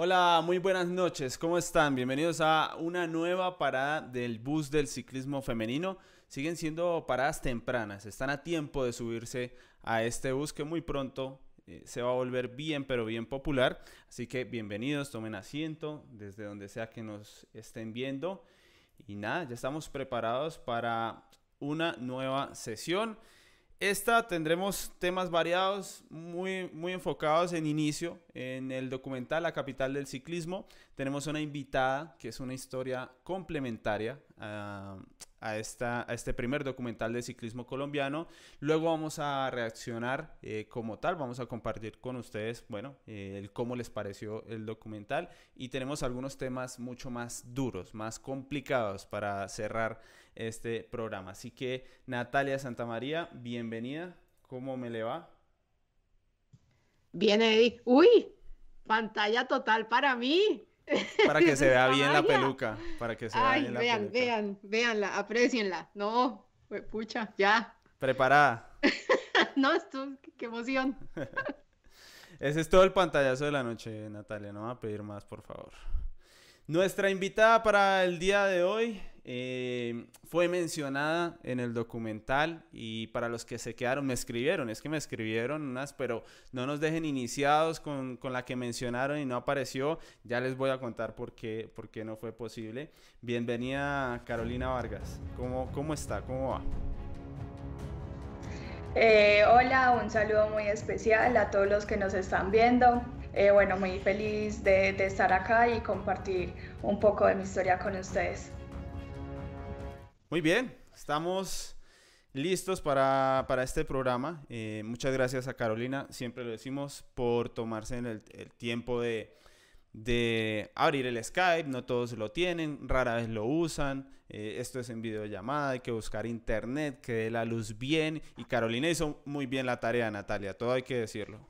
Hola, muy buenas noches, ¿cómo están? Bienvenidos a una nueva parada del bus del ciclismo femenino. Siguen siendo paradas tempranas, están a tiempo de subirse a este bus que muy pronto eh, se va a volver bien, pero bien popular. Así que bienvenidos, tomen asiento desde donde sea que nos estén viendo. Y nada, ya estamos preparados para una nueva sesión. Esta tendremos temas variados, muy, muy enfocados en inicio, en el documental La capital del ciclismo. Tenemos una invitada que es una historia complementaria a, a, esta, a este primer documental de ciclismo colombiano. Luego vamos a reaccionar eh, como tal, vamos a compartir con ustedes, bueno, eh, el cómo les pareció el documental y tenemos algunos temas mucho más duros, más complicados para cerrar este programa. Así que Natalia Santamaría, bienvenida. ¿Cómo me le va? Bien, Eddie. Uy, pantalla total para mí. Para que se vea bien la peluca. Para que se vea bien la vean, peluca. vean, veanla, aprecienla. No, pucha, ya. ¿Preparada? no, esto, qué emoción. Ese es todo el pantallazo de la noche, Natalia. No va a pedir más, por favor. Nuestra invitada para el día de hoy eh, fue mencionada en el documental y para los que se quedaron, me escribieron, es que me escribieron unas, pero no nos dejen iniciados con, con la que mencionaron y no apareció. Ya les voy a contar por qué, por qué no fue posible. Bienvenida Carolina Vargas. ¿Cómo, cómo está? ¿Cómo va? Eh, hola, un saludo muy especial a todos los que nos están viendo. Eh, bueno, muy feliz de, estar acá y compartir un poco de mi historia con ustedes. Muy bien, estamos listos para, este programa. Eh, muchas gracias a Carolina, siempre lo decimos, por tomarse el, el tiempo de, de, abrir el Skype. No todos lo tienen, rara vez lo usan. Eh, esto es en videollamada, hay que buscar internet, que dé la luz bien. Y Carolina hizo muy bien la tarea, Natalia, todo hay que decirlo.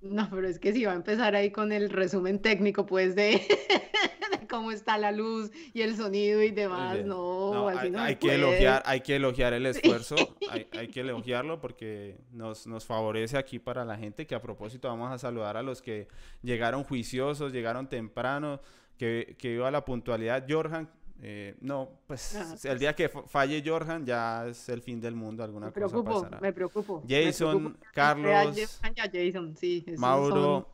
No, pero es que si va a empezar ahí con el resumen técnico, pues, de, cómo está la luz y el sonido y demás, no, así hay, no hay que elogiar, hay que elogiar el esfuerzo, hay, hay, que elogiarlo porque nos, nos favorece aquí para la gente, que a propósito vamos a saludar a los que llegaron juiciosos, llegaron temprano, que, que iba la puntualidad. Jorjan, eh, no, pues el día que falle Jorjan ya es el fin del mundo, alguna me preocupo, cosa pasará. Me preocupo. Jason, Carlos, Mauro,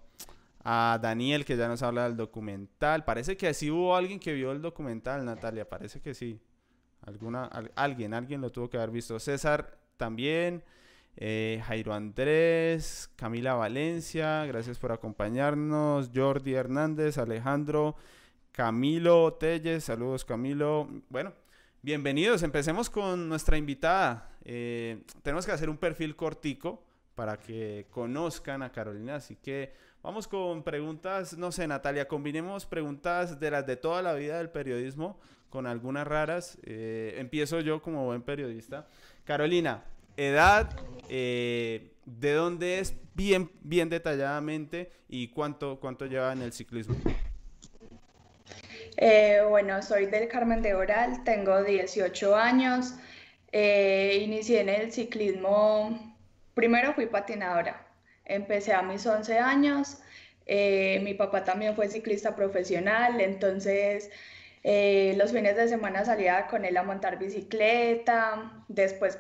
a Daniel que ya nos habla del documental. Parece que sí hubo alguien que vio el documental, Natalia, parece que sí. Alguna, alguien, alguien lo tuvo que haber visto. César también. Eh, Jairo Andrés, Camila Valencia, gracias por acompañarnos. Jordi Hernández, Alejandro. Camilo Telles, saludos Camilo. Bueno, bienvenidos, empecemos con nuestra invitada. Eh, tenemos que hacer un perfil cortico para que conozcan a Carolina, así que vamos con preguntas, no sé Natalia, combinemos preguntas de las de toda la vida del periodismo con algunas raras. Eh, empiezo yo como buen periodista. Carolina, edad, eh, de dónde es bien, bien detalladamente y cuánto, cuánto lleva en el ciclismo. Eh, bueno, soy del Carmen de Oral, tengo 18 años. Inicié en el ciclismo, primero fui patinadora, empecé a mis 11 años. Eh, mi papá también fue ciclista profesional, entonces los fines de semana salía con él a montar bicicleta, después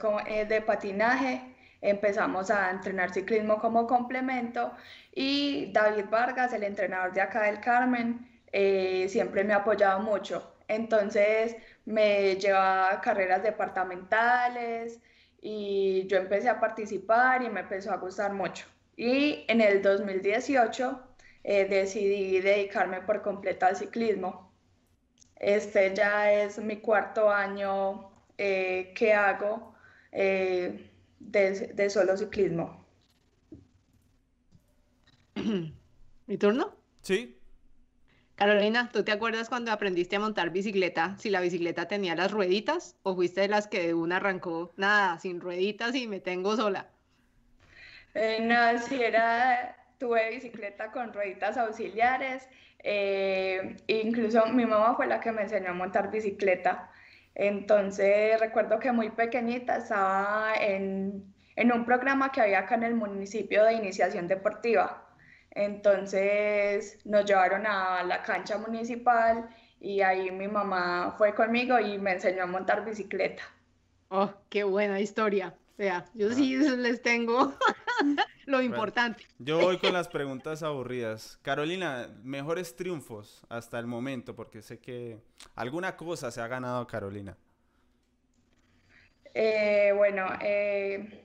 de patinaje empezamos a entrenar ciclismo como complemento y David Vargas, el entrenador de acá del Carmen, eh, siempre me ha apoyado mucho. Entonces me llevaba a carreras departamentales y yo empecé a participar y me empezó a gustar mucho. Y en el 2018 eh, decidí dedicarme por completo al ciclismo. Este ya es mi cuarto año eh, que hago de, de solo ciclismo. ¿Mi turno? Sí. Carolina, ¿tú te acuerdas cuando aprendiste a montar bicicleta? Si la bicicleta tenía las rueditas o fuiste de las que de una arrancó nada, sin rueditas y me tengo sola. Eh, no, si era, tuve bicicleta con rueditas auxiliares. Eh, incluso mi mamá fue la que me enseñó a montar bicicleta. Entonces recuerdo que muy pequeñita estaba en, en un programa que había acá en el municipio de iniciación deportiva. Entonces nos llevaron a la cancha municipal y ahí mi mamá fue conmigo y me enseñó a montar bicicleta. Oh, qué buena historia. O sea, yo sí les tengo lo importante. yo voy con las preguntas aburridas. Carolina, mejores triunfos hasta el momento, porque sé que alguna cosa se ha ganado Carolina. Eh, bueno, eh,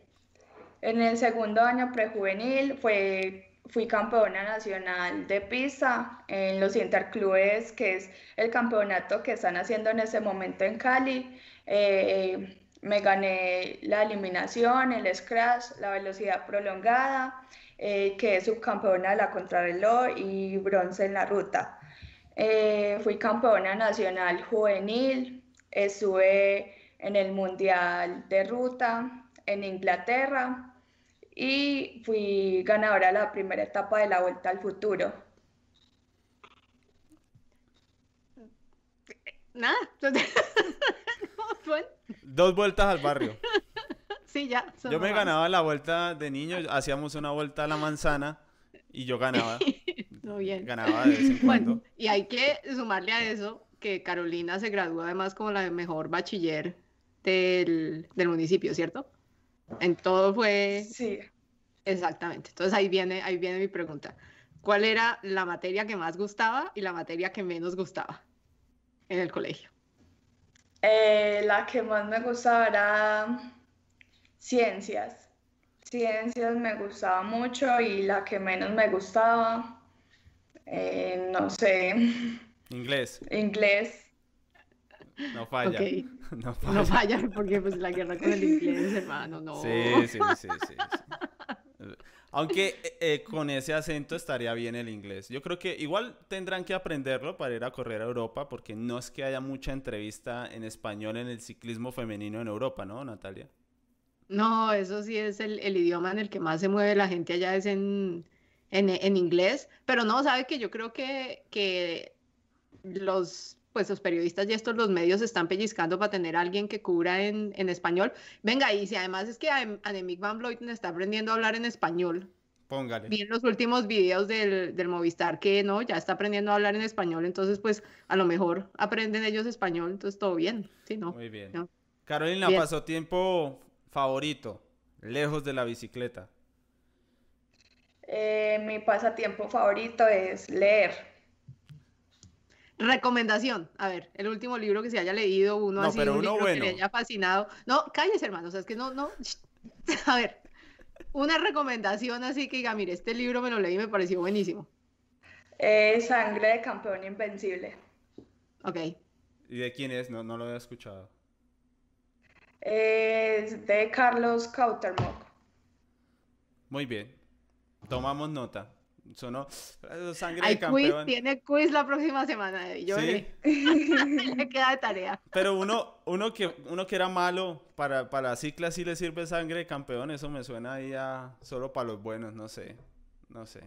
en el segundo año prejuvenil fue, fui campeona nacional de pista en los interclubes, que es el campeonato que están haciendo en ese momento en Cali. Eh, me gané la eliminación, el scratch, la velocidad prolongada, eh, quedé subcampeona de la contrarreloj y bronce en la ruta. Eh, fui campeona nacional juvenil, estuve en el Mundial de Ruta en Inglaterra y fui ganadora de la primera etapa de la Vuelta al Futuro. Nada. Dos vueltas al barrio. sí, ya. Yo me ganaba la vuelta de niño, hacíamos una vuelta a la manzana y yo ganaba. no, bien. Ganaba de vez en cuando. y hay que sumarle a eso que Carolina se graduó además como la mejor bachiller del, del municipio, ¿cierto? En todo fue... Sí. Exactamente. Entonces ahí viene, ahí viene mi pregunta. ¿Cuál era la materia que más gustaba y la materia que menos gustaba en el colegio? Eh, la que más me gustaba era ciencias. Ciencias me gustaba mucho y la que menos me gustaba, eh, no sé. Inglés. Inglés. No falla. No, falla. no falla. porque pues la guerra con el inglés, hermano, no. Sí, sí, sí, sí. Aunque eh, eh, con ese acento estaría bien el inglés. Yo creo que igual tendrán que aprenderlo para ir a correr a Europa, porque no es que haya mucha entrevista en español en el ciclismo femenino en Europa, ¿no, Natalia? No, eso sí es el, idioma en el que más se mueve la gente allá, es en, en, inglés. Pero no, sabe que yo creo que, que los pues los periodistas y estos, los medios están pellizcando para tener a alguien que cubra en, en español. Venga, y si además es que Anemic Van Vleuten está aprendiendo a hablar en español. Póngale. Vi en los últimos videos del, del, Movistar que no, ya está aprendiendo a hablar en español, entonces pues a lo mejor aprenden ellos español, entonces todo bien, ¿sí, no? Muy bien. Carolina, pasó tiempo favorito, lejos de la bicicleta. Eh, mi pasatiempo favorito es leer. Recomendación, a ver, el último libro que se haya leído, uno no, así, pero un uno libro bueno. que le haya fascinado. No, cállese, hermano, o sea, es que no, no. A ver, una recomendación así que diga, mire, este libro me lo leí y me pareció buenísimo. Eh, Sangre de campeón invencible. Ok. ¿Y de quién es? No, no lo he escuchado. Es de Carlos Cautermock. Muy bien. Tomamos nota. Sonó sangre Hay de campeón. Quiz, tiene quiz la próxima semana. Yo ¿Sí? le queda de tarea. Pero uno, uno, que, uno que era malo para, para la cicla sí le sirve sangre de campeón. Eso me suena ahí a solo para los buenos. No sé. No sé.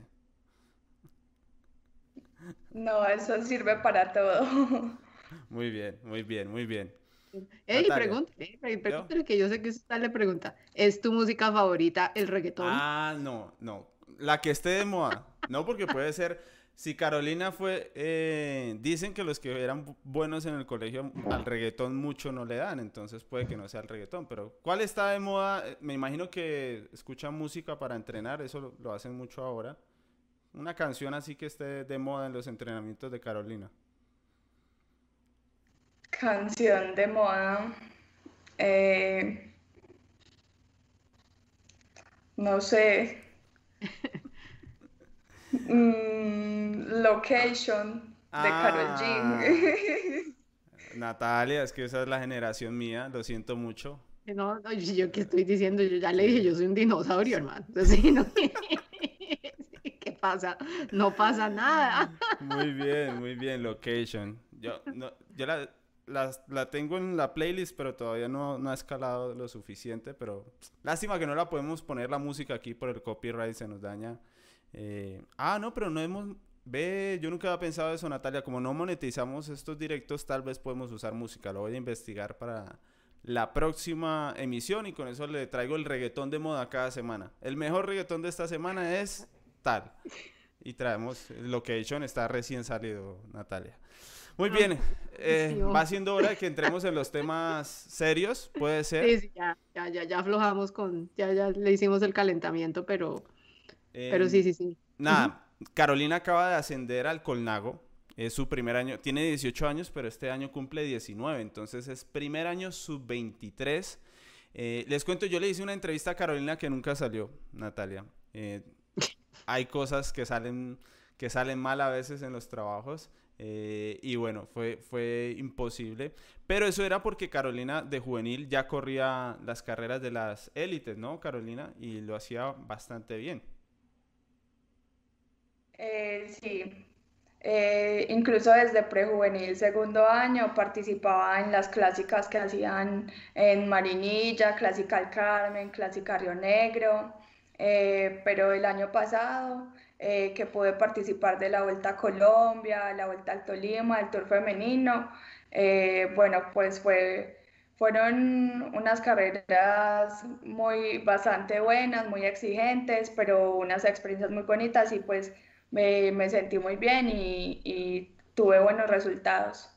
No, eso sirve para todo. Muy bien, muy bien, muy bien. Ey, Natalia. pregúntale, pre- pregúntale que yo sé que usted le pregunta. ¿Es tu música favorita el reggaetón? Ah, no, no. La que esté de moda. No, porque puede ser. Si Carolina fue. eh, dicen que los que eran bu- buenos en el colegio al reggaetón mucho no le dan. Entonces puede que no sea el reggaetón. Pero ¿cuál está de moda? Me imagino que escuchan música para entrenar. Eso lo, lo hacen mucho ahora. Una canción así que esté de moda en los entrenamientos de Carolina. Canción de moda. eh, no sé. Mm, location de Karol Ah. G. Natalia, es que esa es la generación mía. Lo siento mucho. No, no, yo, qué estoy diciendo, yo ya le dije, yo soy un dinosaurio, hermano. Entonces, sí, no- ¿Qué pasa? No pasa nada. Muy bien, muy bien, Location. Yo, no, yo la, las- la tengo en la playlist, pero todavía no, no ha escalado lo suficiente. Pero lástima que no la podemos poner la música aquí por el copyright, se nos daña. Eh, ah, no, pero no hemos... Ve, yo nunca había pensado eso, Natalia. Como no monetizamos estos directos, tal vez podemos usar música. Lo voy a investigar para la próxima emisión y con eso le traigo el reggaetón de moda cada semana. El mejor reggaetón de esta semana es tal. y traemos lo que he hecho está recién salido, Natalia. Muy bien, eh, va siendo hora de que entremos en los temas serios, puede ser. Sí, sí, ya, ya, ya, aflojamos con, ya, ya le hicimos el calentamiento, pero, pero sí, sí, sí. Nada, Carolina acaba de ascender al Colnago, es su primer año, tiene 18 años, pero este año cumple 19, entonces es primer año sub-23. Eh, les cuento, yo le hice una entrevista a Carolina que nunca salió, Natalia. Eh, hay cosas que salen, que salen mal a veces en los trabajos. Eh, y bueno, fue, fue imposible. Pero eso era porque Carolina de juvenil ya corría las carreras de las élites, ¿no, Carolina? Y lo hacía bastante bien. Eh, sí, eh, incluso desde prejuvenil segundo año participaba en las clásicas que hacían en Marinilla, Clásica al Carmen, Clásica Río Negro, pero el año pasado eh, que pude participar de la Vuelta a Colombia, la Vuelta al Tolima, el Tour Femenino. Eh, bueno, pues fue, fueron unas carreras muy bastante buenas, muy exigentes, pero unas experiencias muy bonitas y pues me, me sentí muy bien y, y tuve buenos resultados.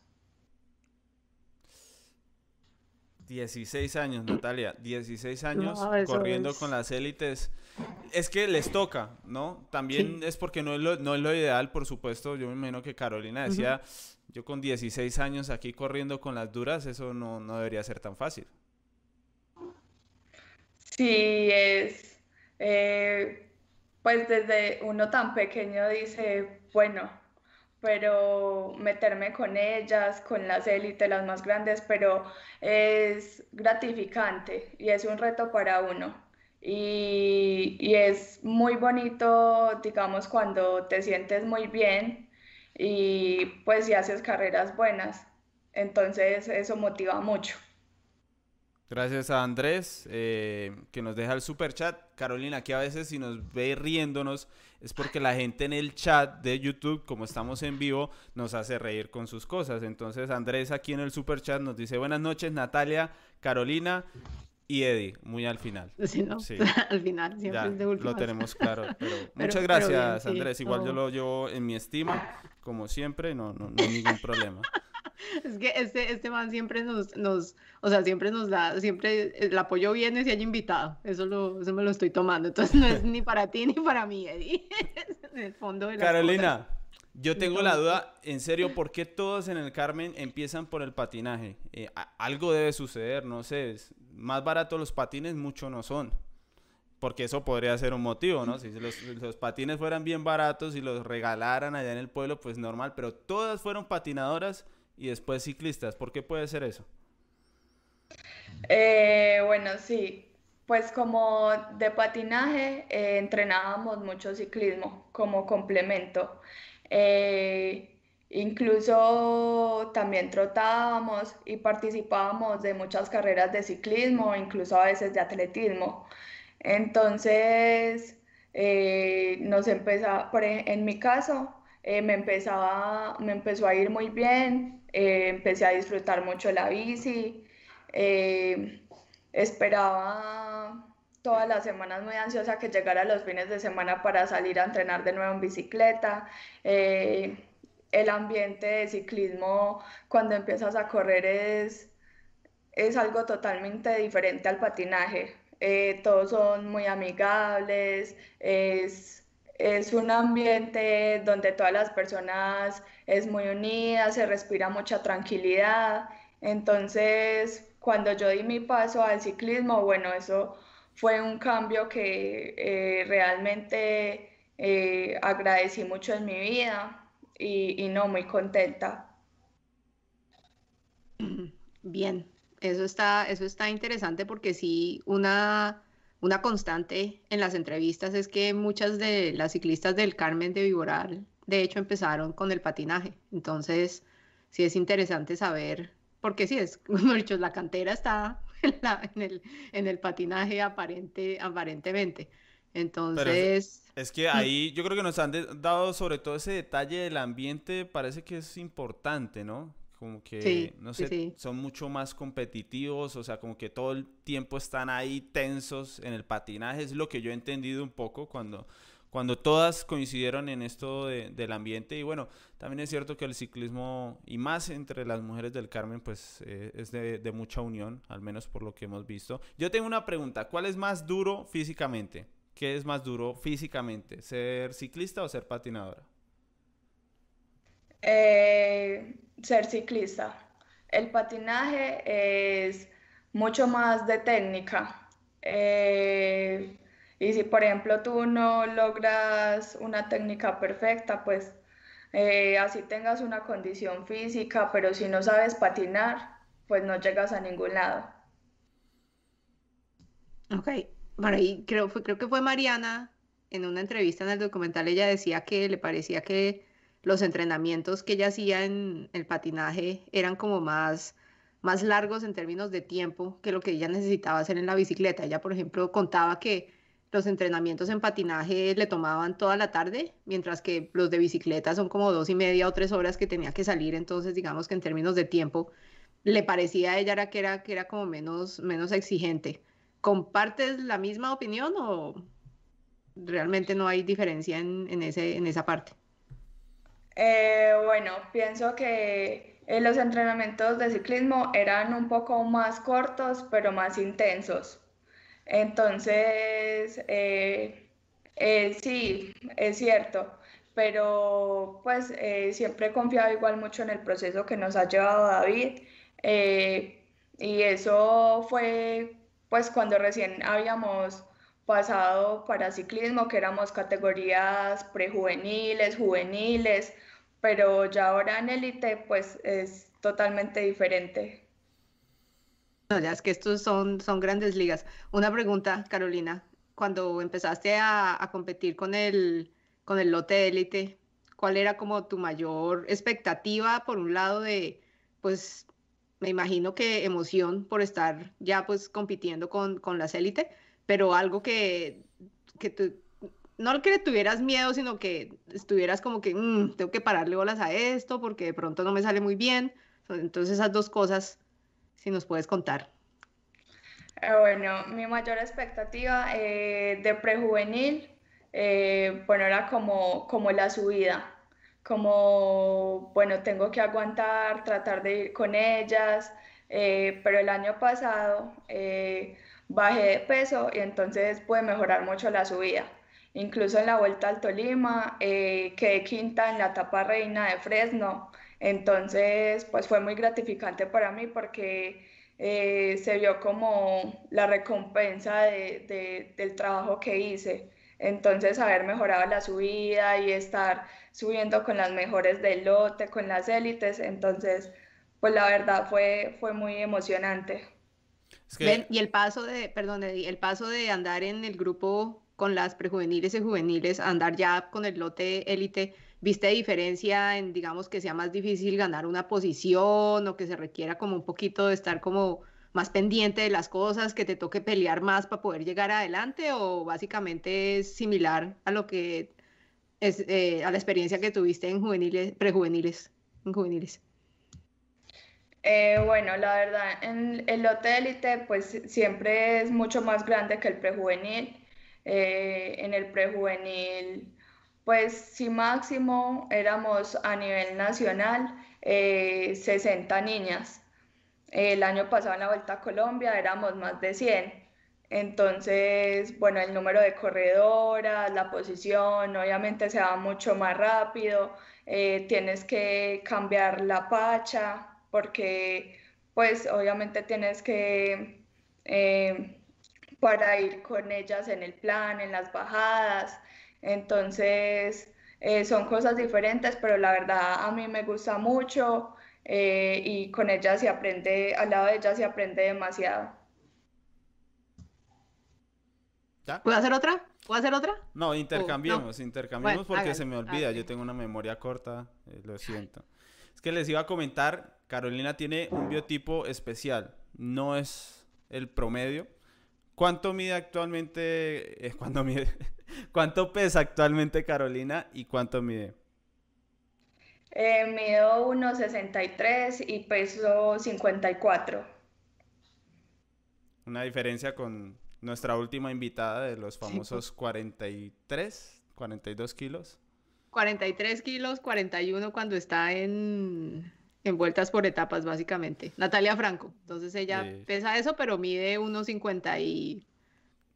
16 años, Natalia, 16 años corriendo con las élites. Es que les toca, ¿no? También es porque no es, lo, no es lo ideal, por supuesto. Yo me imagino que Carolina decía, yo con 16 años aquí corriendo con las duras, eso no, no debería ser tan fácil. Sí, es. Eh, pues desde uno tan pequeño dice, bueno, pero meterme con ellas, con las élites, las más grandes, pero es gratificante y es un reto para uno. Y, y, es muy bonito, digamos, cuando te sientes muy bien y pues si haces carreras buenas. Entonces eso motiva mucho. Gracias a Andrés, eh, que nos deja el super chat. Carolina, que a veces si nos ve riéndonos es porque la gente en el chat de YouTube, como estamos en vivo, nos hace reír con sus cosas. Entonces Andrés aquí en el super chat nos dice buenas noches Natalia, Carolina y Eddie, muy al final. Sí, ¿no? al final, siempre de Lo tenemos claro. muchas gracias Andrés, igual yo lo llevo en mi estima, como siempre, no, no, no hay ningún problema. Es que este, este man siempre nos, nos, o sea, siempre nos da, siempre el apoyo viene si hay invitado. Eso, lo, eso me lo estoy tomando. Entonces no es ni para ti ni para mí, Eddie. en el fondo de Carolina, yo tengo la duda, en serio, ¿por qué todos en el Carmen empiezan por el patinaje? Eh, algo debe suceder, no sé. más barato los patines, mucho no son. Porque eso podría ser un motivo, ¿no? Si los, los, patines fueran bien baratos y los regalaran allá en el pueblo, pues normal. Pero todas fueron patinadoras y después ciclistas. ¿Por qué puede ser eso? Eh, bueno, sí. Pues como de patinaje eh, entrenábamos mucho ciclismo como complemento. Eh, incluso también trotábamos y participábamos de muchas carreras de ciclismo, incluso a veces de atletismo. Entonces, nos empezaba, en mi caso, me, empezaba, me empezó a ir muy bien, eh, empecé a disfrutar mucho la bici, eh, esperaba todas las semanas muy ansiosa que llegara los fines de semana para salir a entrenar de nuevo en bicicleta. Eh, el ambiente de ciclismo cuando empiezas a correr es, es algo totalmente diferente al patinaje. todos son muy amigables, es es un ambiente donde todas las personas es muy unida, se respira mucha tranquilidad. Entonces, cuando yo di mi paso al ciclismo, bueno, eso fue un cambio que eh, realmente eh, agradecí mucho en mi vida y, no muy contenta. Bien, eso está, eso está interesante porque sí, una una constante en las entrevistas es que muchas de las ciclistas del Carmen de Viboral, de hecho, empezaron con el patinaje. Entonces, sí es interesante saber, porque sí es, como dicho, la cantera está en, el, en el patinaje aparente, aparentemente. Entonces... Es, que ahí yo creo que nos han dado sobre todo ese detalle del ambiente, parece que es importante, ¿no? como que, no sé, son mucho más competitivos, o sea, como que todo el tiempo están ahí tensos en el patinaje, es lo que yo he entendido un poco cuando, cuando todas coincidieron en esto del ambiente. Y bueno, también es cierto que el ciclismo, y más entre las mujeres del Carmen, pues eh, es de, de mucha unión, al menos por lo que hemos visto. Yo tengo una pregunta, ¿cuál es más duro físicamente? ¿Qué es más duro físicamente? ¿Ser ciclista o ser patinadora? Eh, ser ciclista. El patinaje es mucho más de técnica. Eh, y si, por ejemplo, tú no logras una técnica perfecta, pues eh, así tengas una condición física, pero si no sabes patinar, pues no llegas a ningún lado. Ok, bueno, y creo, creo que fue Mariana, en una entrevista en el documental, ella decía que le parecía que los entrenamientos que ella hacía en el patinaje eran como más, más largos en términos de tiempo que lo que ella necesitaba hacer en la bicicleta. Ella, por ejemplo, contaba que los entrenamientos en patinaje le tomaban toda la tarde, mientras que los de bicicleta son como dos y media o tres horas que tenía que salir. Entonces, digamos que en términos de tiempo, le parecía a ella era que era, que era como menos, menos exigente. ¿Compartes la misma opinión o realmente no hay diferencia en, ese, en esa parte? Eh, bueno, pienso que eh, los entrenamientos de ciclismo eran un poco más cortos, pero más intensos. Entonces, eh, sí, es cierto, pero pues siempre he confiado igual mucho en el proceso que nos ha llevado David y eso fue pues cuando recién habíamos pasado para ciclismo, que éramos categorías prejuveniles, juveniles, pero ya ahora en élite pues es totalmente diferente. No, ya es que estos son, son grandes ligas. Una pregunta, Carolina, cuando empezaste a, competir con el, con el lote élite, ¿cuál era como tu mayor expectativa por un lado de, pues, me imagino que emoción por estar ya pues compitiendo con, con las élites, pero algo que, que tú, no que tuvieras miedo, sino que estuvieras como que mm, tengo que pararle bolas a esto porque de pronto no me sale muy bien. Entonces esas dos cosas, si nos puedes contar. Eh, bueno, mi mayor expectativa eh, de prejuvenil, eh, bueno, era como, como la subida como, bueno, tengo que aguantar, tratar de ir con ellas, eh, pero el año pasado bajé de peso y entonces pude mejorar mucho la subida. Incluso en la vuelta al Tolima quedé quinta en la etapa reina de Fresno, entonces pues fue muy gratificante para mí porque se vio como la recompensa del trabajo que hice. Entonces, haber mejorado la subida y estar subiendo con las mejores del lote, con las élites, entonces, pues la verdad fue, fue muy emocionante. y el paso de, perdón, el paso de andar en el grupo con las prejuveniles y juveniles, andar ya con el lote élite, ¿viste diferencia en, digamos, que sea más difícil ganar una posición o que se requiera como un poquito de estar como más pendiente de las cosas, que te toque pelear más para poder llegar adelante o básicamente es similar a lo que es eh, a la experiencia que tuviste en juveniles, prejuveniles, en juveniles? Eh, bueno, la verdad, en el lote élite pues siempre es mucho más grande que el prejuvenil. Eh, en el prejuvenil, pues si máximo éramos a nivel nacional 60 niñas. El año pasado en la Vuelta a Colombia éramos más de 100. Entonces, bueno, el número de corredoras, la posición, obviamente se va mucho más rápido. Eh, tienes que cambiar la pacha porque, pues, obviamente tienes que, eh, para ir con ellas en el plan, en las bajadas. Entonces, eh, son cosas diferentes, pero la verdad a mí me gusta mucho. Eh, y con ella se aprende, al lado de ella se aprende demasiado. ¿Puedo hacer otra? ¿Puedo hacer otra? No, intercambiemos, intercambiemos porque se me olvida, yo tengo una memoria corta, eh, lo siento. Es que les iba a comentar, Carolina tiene un biotipo especial, no es el promedio. ¿Cuánto mide actualmente, eh, mide, cuánto pesa actualmente Carolina y cuánto mide? Eh, mido 1,63 y peso 54. Una diferencia con nuestra última invitada de los famosos 43, 42 kilos. 43 kilos, 41 cuando está en, en vueltas por etapas, básicamente. Natalia Franco. Entonces ella Sí. pesa eso, pero mide unos 54,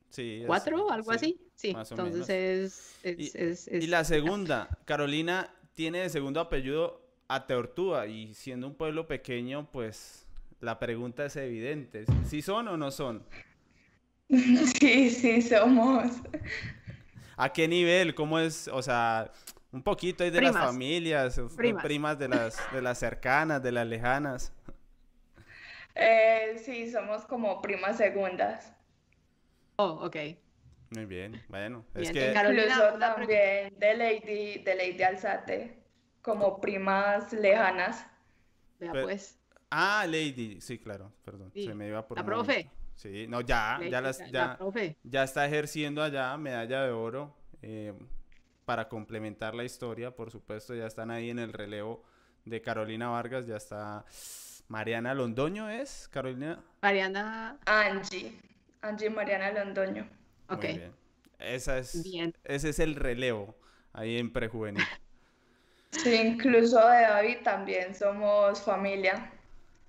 Sí, algo sí, así. Sí, más o entonces menos. es, es, Y- es- Y es- la segunda, Carolina tiene de segundo apellido a Teortúa y siendo un pueblo pequeño, pues la pregunta es evidente. ¿Sí son o no son? Sí, sí, somos. ¿A qué nivel? ¿Cómo es? O sea, un poquito ahí de las familias, Primas. primas de las, de las cercanas, de las lejanas. Eh, sí, somos como primas segundas. Oh, ok. Muy bien, bueno, es Bien, que una pregunta. también de Lady, de Lady Alzate, como primas lejanas. Vea Pero- pues. Ah, Lady, sí, claro, perdón, Sí, se me iba por la profe. momento. Sí, no, ya, Lady, ya las, la profe. ya está ejerciendo allá medalla de oro eh, para complementar la historia, por supuesto, ya están ahí en el relevo de Carolina Vargas, ya está Mariana Londoño, ¿es? Carolina. Mariana, Angie, Angie Mariana Londoño. Muy ok. bien. Esa es, Bien. Ese es el relevo ahí en prejuvenil. Sí, incluso de David también somos familia.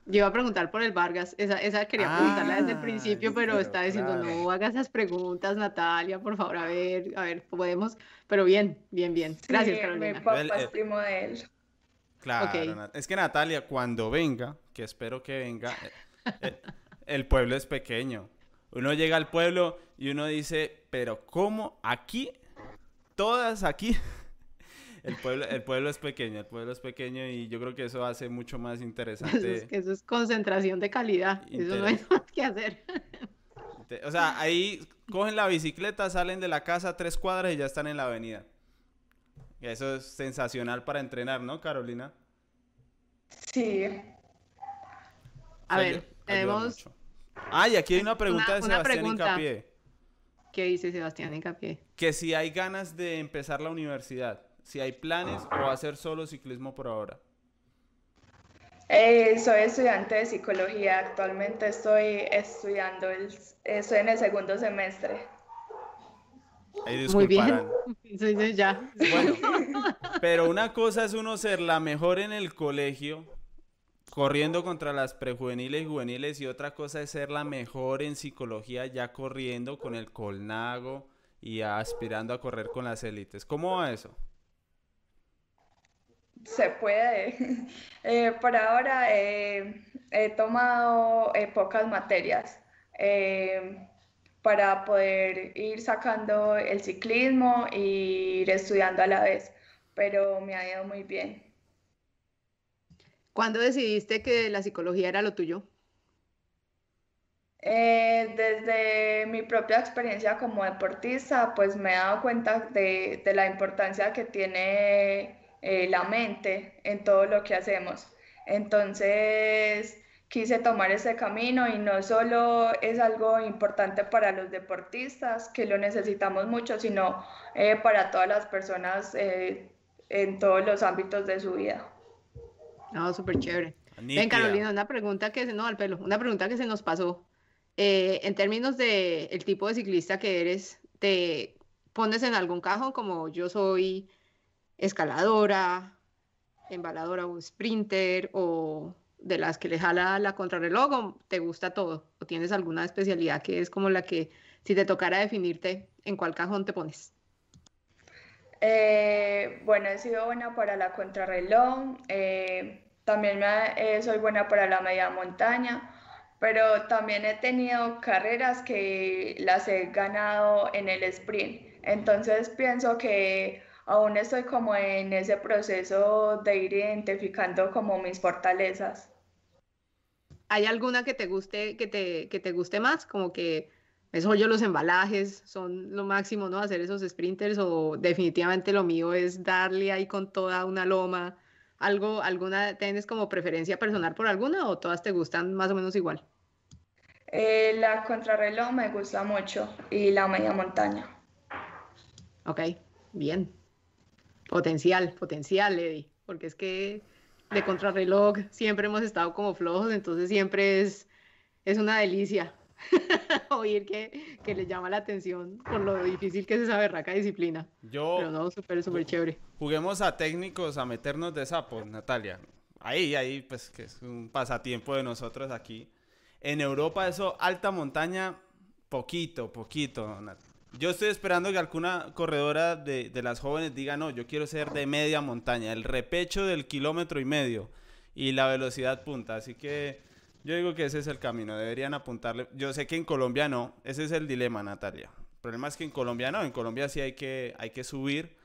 Yo iba a preguntar por el Vargas, esa, esa quería preguntarla desde el Ah, principio, pero pero está diciendo, claro. no haga esas preguntas, Natalia, por favor, a ver, a ver, podemos, pero bien, bien, bien. Gracias, Sí, Carolina. Mi papá El- es el- primo de él. Claro, Ok. Nat- es que Natalia, cuando venga, que espero que venga, eh, eh, el pueblo es pequeño. Uno llega al pueblo y uno dice, pero ¿cómo aquí? Todas aquí. El pueblo, el pueblo es pequeño, el pueblo es pequeño y yo creo que eso hace mucho más Eso es, interesante. que eso es concentración de calidad, eso no hay más que hacer. O sea, ahí cogen la bicicleta, salen de la casa tres cuadras y ya están en la avenida. Eso es sensacional para entrenar, ¿no, Carolina? Sí. A ver, tenemos, mucho. Ah, y aquí hay una pregunta Una- de una Sebastián pregunta. Incapié. ¿Qué dice Sebastián Incapié? Que si hay ganas de empezar la universidad, si hay planes o hacer solo ciclismo por ahora. Eh, soy estudiante de psicología. Actualmente estoy estudiando, el, estoy en el segundo semestre. Ahí Muy bien, ya. Bueno, pero una cosa es uno ser la mejor en el colegio, corriendo contra las prejuveniles y juveniles, y otra cosa es ser la mejor en psicología ya corriendo con el colnago y aspirando a correr con las élites. ¿Cómo va eso? Se puede. Eh, por ahora eh, he tomado eh, pocas materias para poder ir sacando el ciclismo e ir estudiando a la vez, pero me ha ido muy bien. ¿Cuándo decidiste que la psicología era lo tuyo? Eh, desde mi propia experiencia como deportista, pues me he dado cuenta de, de la importancia que tiene eh, la mente en todo lo que hacemos. Entonces, quise tomar ese camino y no solo es algo importante para los deportistas, que lo necesitamos mucho, sino eh, para todas las personas eh, en todos los ámbitos de su vida. No, súper chévere. Ven. Carolina, una pregunta que se, no, al pelo, una pregunta que se nos pasó. Eh, en términos de el tipo de ciclista que eres, ¿te pones en algún cajón como yo soy escaladora, embaladora o sprinter o de las que le jala la contrarreloj o te gusta todo? ¿O tienes alguna especialidad que es como la que si te tocara definirte, en cuál cajón te pones? Eh, bueno, he sido buena para la contrarreloj, eh, también eh, soy buena para la media montaña, pero también he tenido carreras que las he ganado en el sprint. Entonces pienso que aún estoy como en ese proceso de ir identificando como mis fortalezas. ¿Hay alguna que te guste, que te, que te guste más? Como que eso yo los embalajes son lo máximo, ¿no? Hacer esos sprinters o definitivamente lo mío es darle ahí con toda una loma. ¿Algo, alguna, tienes como preferencia personal por alguna o todas te gustan más o menos igual? Eh, la contrarreloj me gusta mucho y la media montaña. Ok, bien. Potencial, potencial, Eddie, porque es que de contrarreloj siempre hemos estado como flojos, entonces siempre es, es una delicia oír que, que les llama la atención por lo difícil que es esa berraca disciplina. Yo, Pero no, súper, súper chévere. Juguemos a técnicos a meternos de sapo, Natalia. Ahí, ahí, pues que es un pasatiempo de nosotros aquí. En Europa eso, alta montaña, poquito, poquito. Yo estoy esperando que alguna corredora de, de las jóvenes diga, no, yo quiero ser de media montaña, el repecho del kilómetro y medio y la velocidad punta. Así que yo digo que ese es el camino, deberían apuntarle. Yo sé que en Colombia no, ese es el dilema, Natalia. El problema es que en Colombia no, en Colombia sí hay que, hay que subir,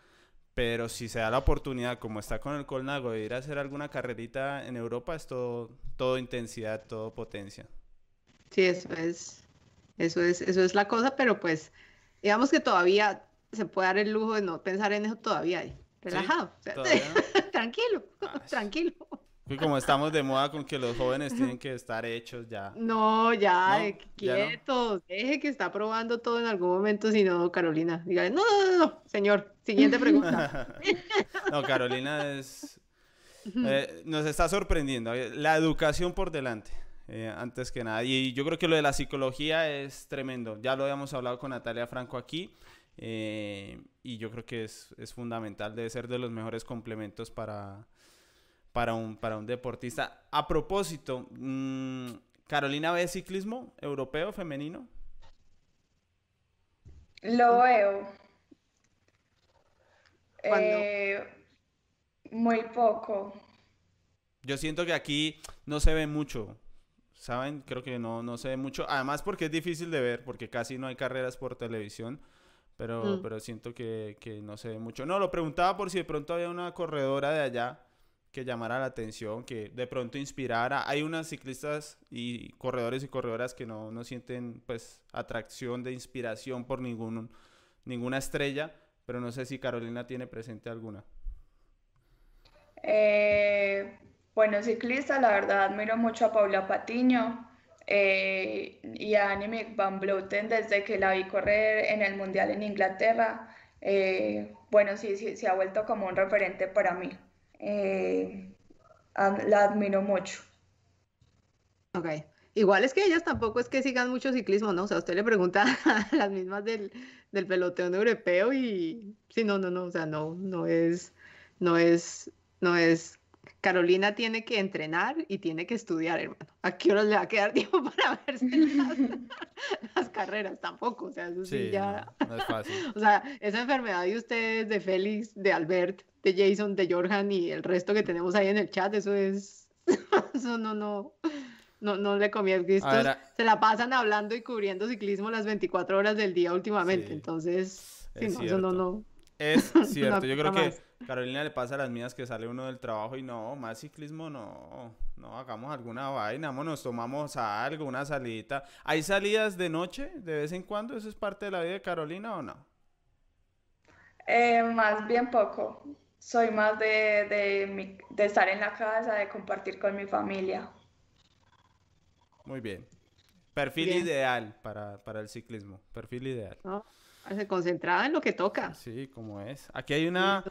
pero si se da la oportunidad, como está con el Colnago, de ir a hacer alguna carrerita en Europa, es todo, todo intensidad, todo potencia. Sí, eso es, eso es, eso es la cosa, pero pues digamos que todavía se puede dar el lujo de no pensar en eso todavía, relajado, tranquilo, ah, tranquilo. Y como estamos de moda con que los jóvenes tienen que estar hechos ya. No, ya, quietos, deje que está probando todo en algún momento, si no, Carolina, dígale, no, no, no, señor, siguiente pregunta. no, Carolina es, eh, nos está sorprendiendo, eh, la educación por delante. Eh, antes que nada. Y yo creo que lo de la psicología es tremendo. Ya lo habíamos hablado con Natalia Franco aquí. y yo creo que es, es fundamental, debe ser de los mejores complementos para, para un, para un deportista. A propósito, mm, ¿Carolina ve ciclismo europeo femenino? Lo veo. Eh, muy poco. Yo siento que aquí no se ve mucho. ¿Saben? Creo que no, no se ve mucho. Además porque es difícil de ver, porque casi no hay carreras por televisión. Pero, mm. pero siento que, que no se ve mucho. No, lo preguntaba por si de pronto había una corredora de allá que llamara la atención, que de pronto inspirara. Hay unas ciclistas y corredores y corredoras que no, no sienten pues atracción de inspiración por ningún, ninguna estrella, pero no sé si Carolina tiene presente alguna. Eh, bueno, ciclista, la verdad admiro mucho a Paula Patiño eh, y a Annemiek van Vleuten desde que la vi correr en el Mundial en Inglaterra. Eh, bueno, sí, sí, se ha vuelto como un referente para mí eh, la admiro mucho. Ok. Igual es que ellas tampoco es que sigan mucho ciclismo, ¿no? O sea, usted le pregunta a las mismas del, del peloteo europeo y sí, no, no, no, o sea, no, no es, no es, no es, Carolina tiene que entrenar y tiene que estudiar, hermano. ¿A qué horas le va a quedar tiempo para verse las, carreras? Tampoco, o sea, eso sí, ya. No, es fácil. o sea, esa enfermedad de ustedes, de Félix, de Albert, de Jason, de Jorjan y el resto que tenemos ahí en el chat, eso es, eso no, no, no, no le comí el se la pasan hablando y cubriendo ciclismo las 24 horas del día últimamente, entonces, eso no, no. Es cierto, yo creo que Carolina le pasa a las mías que sale uno del trabajo y no, más ciclismo no, no, hagamos alguna vaina, nos tomamos algo, una salida ¿Hay salidas de noche de vez en cuando? ¿Eso es parte de la vida de Carolina o no? Eh, más bien poco soy más de, estar en la casa, de compartir con mi familia. Muy bien. Perfil ideal para, el ciclismo. Perfil ideal. ¿No? Se concentrada en lo que toca. Sí, como es. Aquí hay una,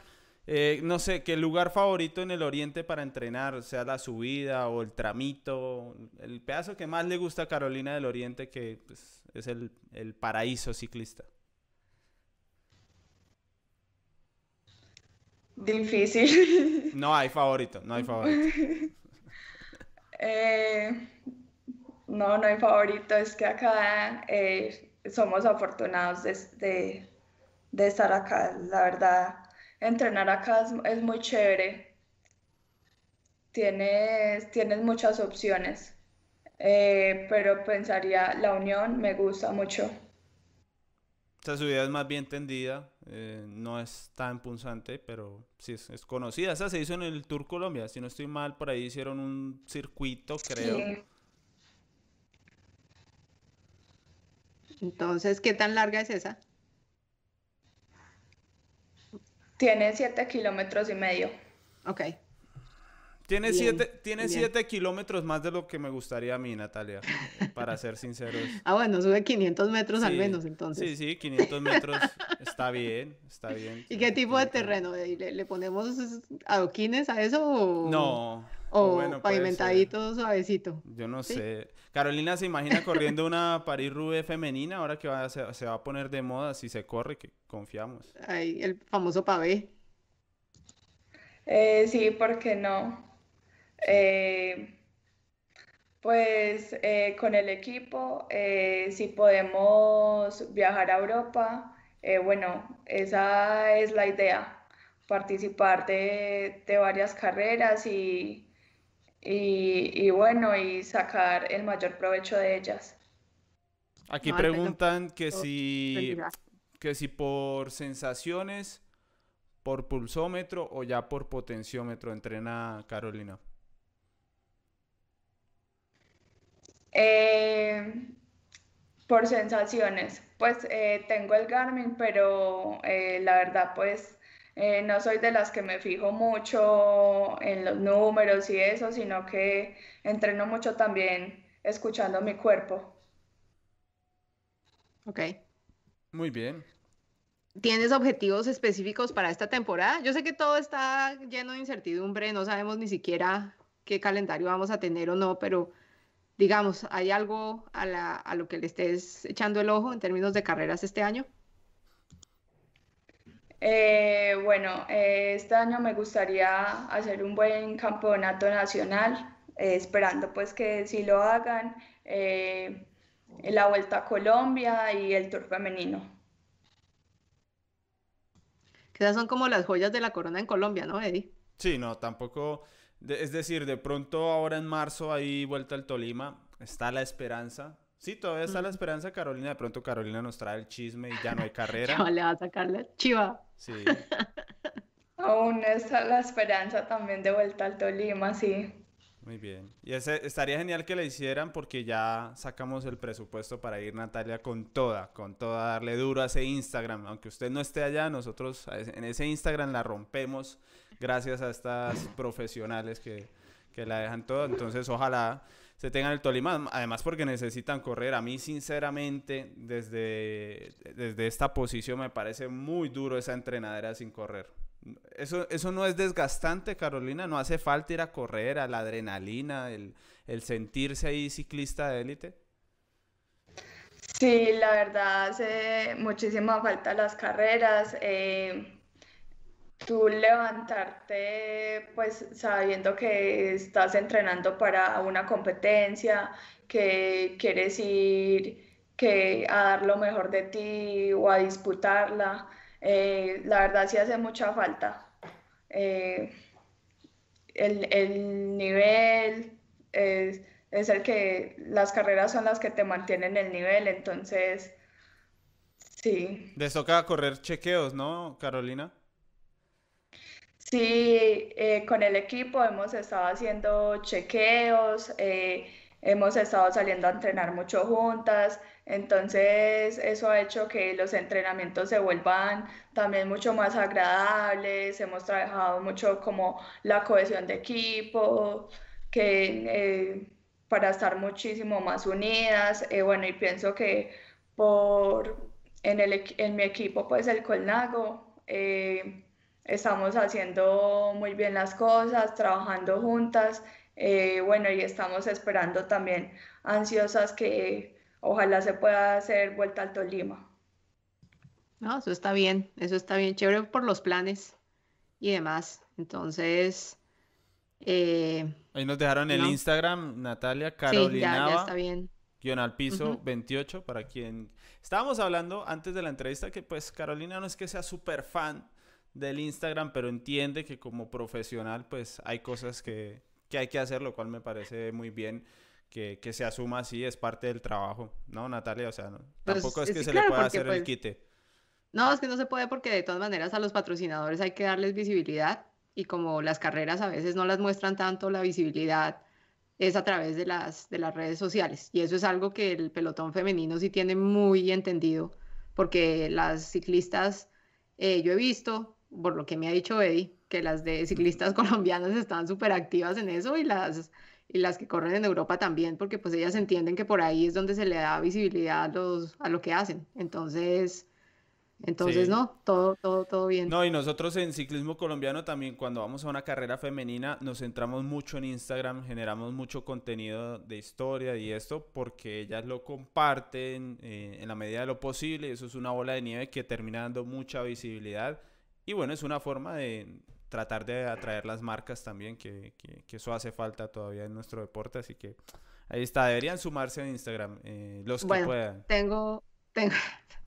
eh, no sé, ¿qué lugar favorito en el oriente para entrenar? Sea la subida o el tramito. El pedazo que más le gusta a Carolina del Oriente, que pues, es el, el paraíso ciclista. Difícil. No hay favorito, no hay favorito. Eh, no, no hay favorito. Es que acá eh, somos afortunados de, estar acá. La verdad, entrenar acá es, muy chévere. Tienes, tienes muchas opciones. Eh, pero pensaría, la unión me gusta mucho. Esta subida es más bien tendida, eh, no es tan punzante, pero sí es, conocida. Esa se hizo en el Tour Colombia, si no estoy mal, por ahí hicieron un circuito, creo. Entonces, ¿qué tan larga es esa? Tiene siete kilómetros y medio. Ok. Tiene, siete, tiene siete kilómetros más de lo que me gustaría a mí, Natalia, para ser sinceros. Ah, bueno, sube 500 metros al menos, entonces. Sí, sí, 500 metros está bien, está bien. ¿Y qué tipo de terreno? ¿Le, ponemos adoquines a eso? No, O, bueno, pavimentadito, suavecito. Yo no sé. Carolina se imagina corriendo una Paris-Roubaix femenina ahora que va, se, se, va a poner de moda si se corre, que confiamos. Ay, el famoso pavé. Eh, sí, ¿por qué no? Eh, pues eh, con el equipo, eh, si podemos viajar a Europa, bueno, esa es la idea, participar de, varias carreras y, y, bueno, y sacar el mayor provecho de ellas. Aquí preguntan que si, que si por sensaciones por pulsómetro o ya por potenciómetro entrena Carolina? Eh, por sensaciones, pues eh, tengo el Garmin, pero eh, la verdad pues no soy de las que me fijo mucho en los números y eso, sino que entreno mucho también escuchando mi cuerpo. Ok. Muy bien. ¿Tienes objetivos específicos para esta temporada? Yo sé que todo está lleno de incertidumbre, no sabemos ni siquiera qué calendario vamos a tener o no, pero digamos, ¿hay algo a, lo que le estés echando el ojo en términos de carreras este año? Eh, bueno, eh, este año me gustaría hacer un buen campeonato nacional, eh, esperando pues que sí lo hagan, la Vuelta a Colombia y el Tour Femenino. Esas son como las joyas de la corona en Colombia, ¿no, Eddie? Sí, no, tampoco. es decir, de pronto ahora en marzo hay vuelta al Tolima, está la esperanza. Sí, todavía está la esperanza, Carolina. De pronto Carolina nos trae el chisme y ya no hay carrera. Chiva le va a sacar la chiva. Sí. Aún está la esperanza también de vuelta al Tolima, sí. Muy bien. Y ese, estaría genial que le hicieran porque ya sacamos el presupuesto para ir Natalia con toda, con toda, darle duro a ese Instagram. Aunque usted no esté allá, nosotros en ese Instagram la rompemos gracias a estas profesionales que, que la dejan toda. Entonces, ojalá se tengan el Tolima, además porque necesitan correr. A mí, sinceramente, desde, desde esta posición me parece muy duro esa entrenadera sin correr. Eso, eso no es desgastante, Carolina. No hace falta ir a correr, a la adrenalina, el, sentirse ahí ciclista de élite. Sí, la verdad hace muchísima falta las carreras. Eh, tú levantarte pues sabiendo que estás entrenando para una competencia, que quieres ir que a dar lo mejor de ti o a disputarla. Eh, la verdad sí hace mucha falta. Eh, el, nivel es, el que las carreras son las que te mantienen el nivel, entonces sí. Les toca correr chequeos, ¿no, Carolina? Sí, eh, con el equipo hemos estado haciendo chequeos, hemos estado saliendo a entrenar mucho juntas. Entonces, eso ha hecho que los entrenamientos se vuelvan también mucho más agradables, hemos trabajado mucho como la cohesión de equipo, que eh, para estar muchísimo más unidas, eh, bueno, y pienso que por, en, el, en mi equipo, pues el Colnago, eh, estamos haciendo muy bien las cosas, trabajando juntas, bueno, y estamos esperando también ansiosas que ojalá se pueda hacer vuelta al Tolima. No, eso está bien, eso está bien, chévere por los planes y demás. Entonces, eh, ahí nos dejaron el Instagram, Natalia Carolina. Sí, ya, está bien. Guión al piso 28, para quien... Estábamos hablando antes de la entrevista que pues Carolina no es que sea súper fan del Instagram, pero entiende que como profesional pues hay cosas que, que hay que hacer, lo cual me parece muy bien que, se asuma así, es parte del trabajo, ¿no, Natalia? O sea, pues, tampoco es que se le pueda hacer el pues, quite. No, es que no se puede porque de todas maneras a los patrocinadores hay que darles visibilidad y como las carreras a veces no las muestran tanto, la visibilidad es a través de las, de las redes sociales. Y eso es algo que el pelotón femenino sí tiene muy entendido, porque las ciclistas, eh, yo he visto, por lo que me ha dicho Eddie, que las de ciclistas colombianas están súper activas en eso y las y las que corren en Europa también, porque pues ellas entienden que por ahí es donde se le da visibilidad a, los, a lo que hacen. Entonces, Entonces, no, todo, todo, todo bien. No, y nosotros en ciclismo colombiano también, cuando vamos a una carrera femenina, nos centramos mucho en Instagram, generamos mucho contenido de historia y esto, porque ellas lo comparten eh, en la medida de lo posible. Eso es una bola de nieve que termina dando mucha visibilidad. Y bueno, es una forma de tratar de atraer las marcas también, que, que, eso hace falta todavía en nuestro deporte. Así que ahí está, deberían sumarse a Instagram eh, los que puedan. Tengo, tengo,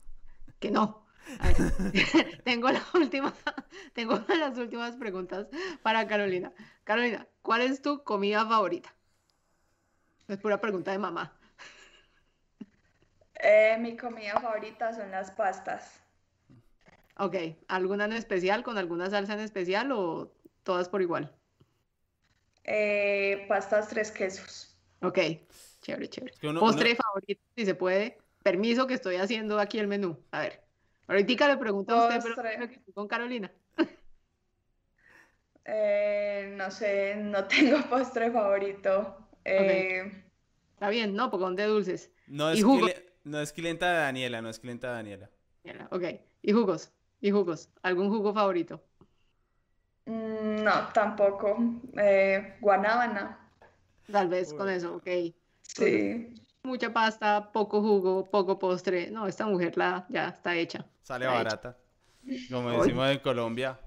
que no tengo la última, tengo las últimas preguntas para Carolina. Carolina, ¿cuál es tu comida favorita? Es pura pregunta de mamá. Eh, mi comida favorita son las pastas. Ok, ¿alguna en especial, con alguna salsa en especial o todas por igual? Eh, pastas tres quesos. Ok, chévere, chévere. Postre favorito, si se puede. Permiso que estoy haciendo aquí el menú. A ver. Ahorita le pregunto a usted, pero con Carolina. Eh, no sé, no tengo postre favorito. Eh, Está bien, ¿no? Porque son de dulces. No es, no es clienta de Daniela, no es clienta de Daniela. Ok. ¿Y jugos? ¿Y jugos? ¿Algún jugo favorito? Mm, no, tampoco. Eh, guanábana. Tal vez con eso, ok. Sí. Mucha pasta, poco jugo, poco postre. No, esta mujer la, ya está hecha. Sale barata. Como decimos en Colombia.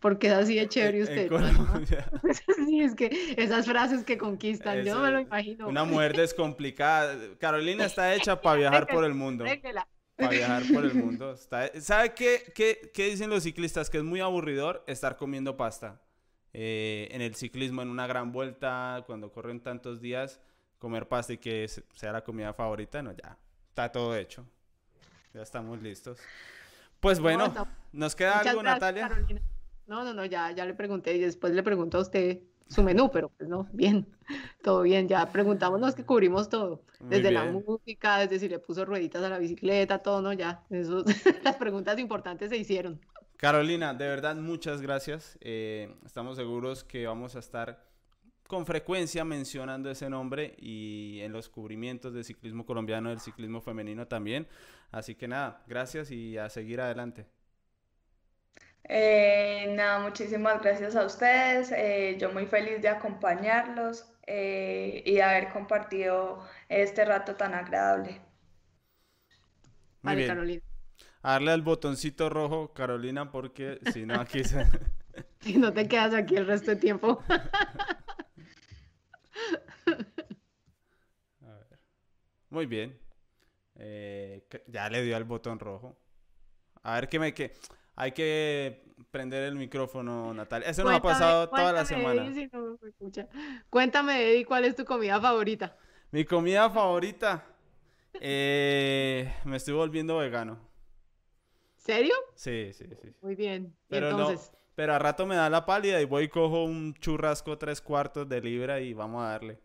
Porque es así de chévere usted. sí, es que esas frases que conquistan, yo no me lo imagino. Una mujer descomplicada. Carolina está hecha para viajar por el mundo. Para viajar por el mundo. ¿Sabe qué, qué, qué, dicen los ciclistas? Que es muy aburridor estar comiendo pasta. Eh, en el ciclismo, en una gran vuelta, cuando corren tantos días, comer pasta y que sea la comida favorita, no, ya. Está todo hecho. Ya estamos listos. Pues bueno, ¿nos queda algo, Natalia? No, no, no, ya, ya le pregunté y después le pregunto a usted su menú, pero pues no, bien, todo bien, ya preguntámonos que cubrimos todo, desde la música, desde si le puso rueditas a la bicicleta, todo, ¿no? Ya, eso, las preguntas importantes se hicieron. Carolina, de verdad, muchas gracias. Eh, estamos seguros que vamos a estar con frecuencia mencionando ese nombre y en los cubrimientos del ciclismo colombiano, del ciclismo femenino también. Así que nada, gracias y a seguir adelante. Eh, nada, muchísimas gracias a ustedes. Eh, yo muy feliz de acompañarlos eh, y de haber compartido este rato tan agradable. Muy bien. Carolina. darle al botoncito rojo, Carolina, porque si no, aquí se... si no te quedas aquí el resto de tiempo. Muy bien. Eh, ya le dio al botón rojo. A ver qué me que hay que prender el micrófono, Natalia. Eso no ha pasado toda la semana. Cuéntame, Eddie, ¿cuál es tu comida favorita? Mi comida favorita. Eh, me estoy volviendo vegano. ¿Serio? Sí, sí, sí. Muy bien. Pero entonces? pero a rato me da la pálida y voy y cojo un churrasco tres cuartos de libra y vamos a darle.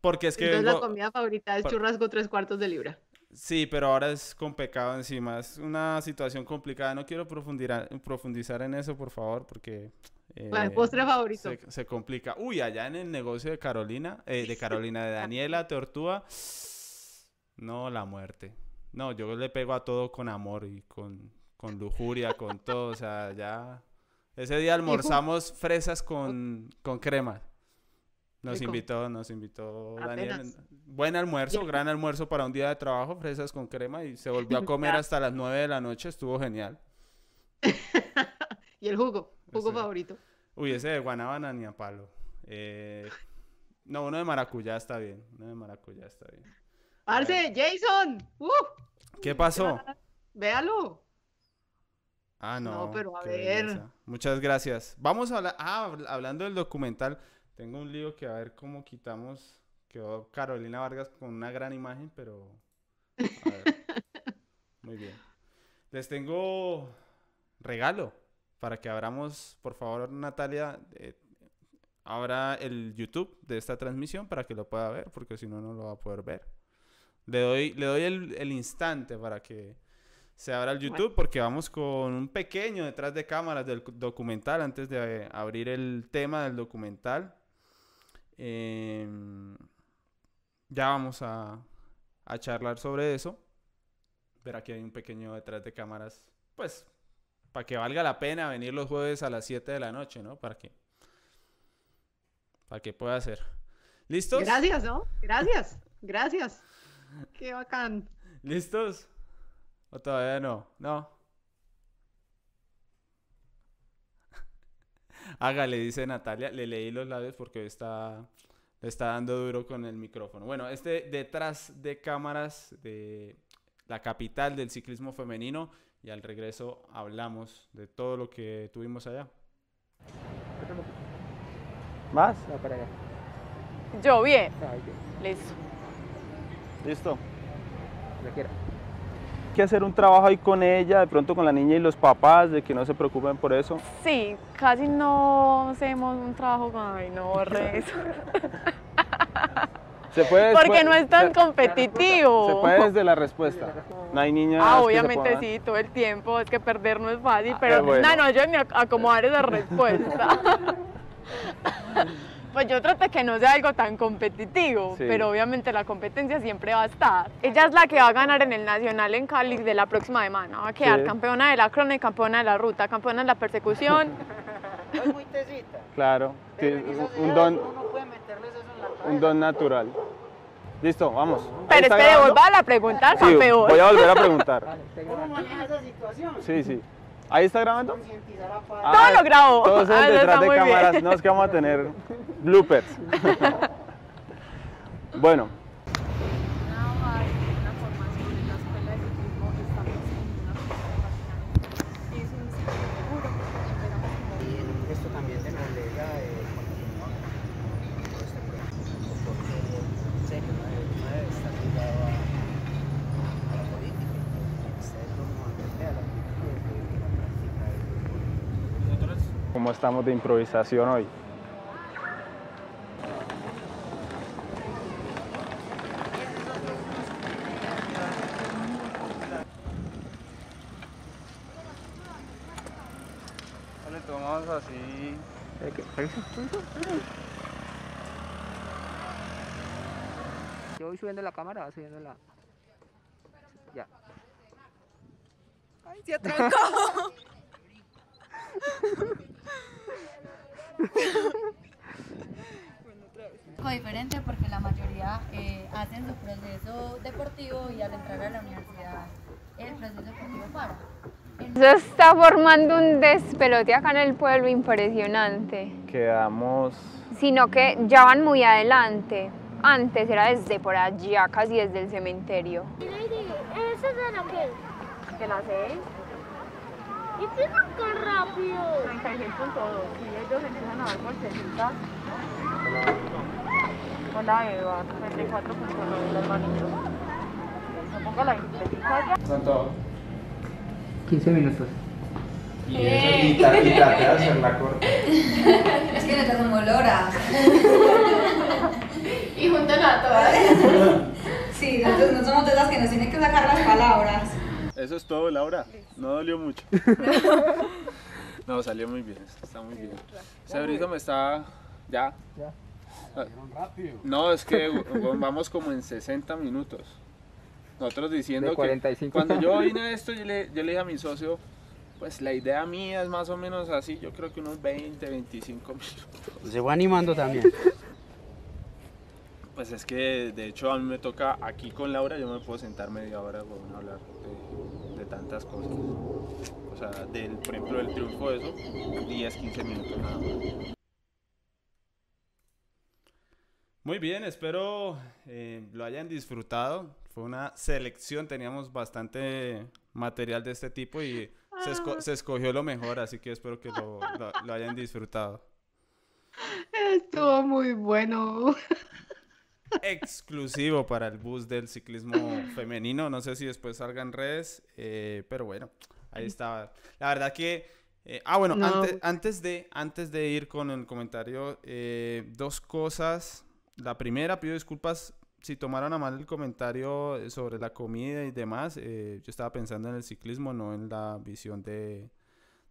Porque es que. Entonces la comida favorita es churrasco tres cuartos de libra. Sí, pero ahora es con pecado encima. Es una situación complicada. No quiero profundizar en eso, por favor, porque. Eh, postre favorito. Se, complica. Uy, allá en el negocio de Carolina, eh, de Carolina, de Daniela Tortúa. No, la muerte. No, yo le pego a todo con amor y con, con lujuria, con todo. O sea, ya. Ese día almorzamos fresas con, con crema. Nos invitó, nos invitó Daniel. Buen almuerzo, gran almuerzo para un día de trabajo, fresas con crema y se volvió a comer hasta las 9 de la noche, estuvo genial. ¿Y el jugo? ¿Jugo favorito? Uy, ese de guanábana ni a palo. Eh, no, uno de maracuyá está bien, uno de maracuyá está bien. Arce, Jason. ¿Qué pasó? Véalo. Ah, no. No, pero a ver. Muchas gracias. Vamos a hablar. Ah, hablando del documental. Tengo un lío que a ver cómo quitamos. Quedó Carolina Vargas con una gran imagen, pero. A ver. Muy bien. Les tengo regalo para que abramos, por favor, Natalia. Eh, abra el YouTube de esta transmisión para que lo pueda ver, porque si no, no lo va a poder ver. Le doy, le doy el, el instante para que se abra el YouTube porque vamos con un pequeño detrás de cámaras del documental antes de abrir el tema del documental. Em, ya vamos a, charlar sobre eso. ver aquí hay un pequeño detrás de cámaras, pues, para que valga la pena venir los jueves a las 7 de la noche, ¿no? Para que, para que pueda hacer. ¿Listos? Gracias, ¿no? Gracias, gracias. Qué bacán. ¿Listos? ¿O todavía no? No. Hágale, dice Natalia. Le leí los labios porque está, le está dando duro con el micrófono. Bueno, este detrás de cámaras de la capital del ciclismo femenino y al regreso hablamos de todo lo que tuvimos allá. ¿Más? Yo bien. Listo. Listo. Hay que hacer un trabajo ahí con ella, de pronto con la niña y los papás, de que no se preocupen por eso. Sí, casi no hacemos un trabajo con... Ay, no, borre eso. Se puede Porque después- no es tan competitivo. Se puede desde la respuesta. No hay niñas. Ah, que se obviamente sí, todo el tiempo. Es que perder no es fácil, Ah, pero bueno. no, no, yo ni ac- acomodar esa respuesta. Pues yo trato de que no sea algo tan competitivo, Sí. pero obviamente la competencia siempre va a estar. Ella es la que va a ganar en el Nacional en Cali de la próxima semana. Va a quedar Sí. campeona de la crona y campeona de la ruta, campeona de la persecución. Es muy tesita. Claro, Pero sí, un don, uno puede meterles eso en la cabeza. un don natural. Listo, vamos. Pero espere, vuelva a la pregunta al Sí, campeón. voy a volver a preguntar. ¿Cómo maneja esa situación? Sí, sí. ¿Ahí está grabando? Ah, lo grabó. Todo Ah, es eso detrás de muy bien. cámaras. No es que vamos a tener bloopers. bueno, Esto también de nobleza eh, cuando todo este proceso, porque en serio no debe, no debe estar ligado a, a la política. Ustedes no van a meter a la política desde la práctica del fútbol. ¿cómo estamos de improvisación hoy? Le tomamos así. Yo voy subiendo la cámara, va subiendo la. Ya. Ay, se atrancó. poco diferente porque la mayoría eh, hacen su proceso deportivo y al entrar a la universidad el proceso deportivo para. Eso está formando un despelote acá en el pueblo impresionante. Quedamos. Sino que ya van muy adelante. Antes era desde por allá, casi desde el cementerio. ¿Eso es de lo que? ¿Y qué tan rápido? 36.2. Si ellos empiezan a dar por 60. Hola Eva, 34.9 las manitos. Ponga la bicicleta. ¿Cuánto? 15 minutos. Y eso, y, tra- y traté de hacerla corta. Es que nosotros somos loras. Y juntan a todas. Sí, nosotros no somos de esas que nos tienen que sacar las palabras. Eso es todo, Laura. No dolió mucho. no, salió muy bien. Está muy bien. Ese me está. Ya. Ah, No, es que vamos como en 60 minutos. Nosotros diciendo De 45. que cuando yo vine a esto, yo le, yo le dije a mi socio, pues la idea mía es más o menos así, yo creo que unos 20, 25 minutos. Se va animando también. Pues es que de hecho a mí me toca aquí con Laura, yo me puedo sentar media hora a hablar de tantas cosas. O sea, del, por ejemplo, del triunfo de eso, 10, 15 minutos nada más. Muy bien, espero eh, lo hayan disfrutado. Fue una selección, teníamos bastante material de este tipo y se, esco- se escogió lo mejor, así que espero que lo, lo- lo hayan disfrutado. Estuvo muy bueno. Exclusivo para el bus del ciclismo femenino. No sé si después salga en redes, eh, pero bueno, ahí estaba. La verdad que... eh, ah, bueno, No. antes, antes, de, antes de ir con el comentario, eh, dos cosas. La primera, pido disculpas si tomaron a mal el comentario sobre la comida y demás. yo estaba pensando en el ciclismo, no en la visión de,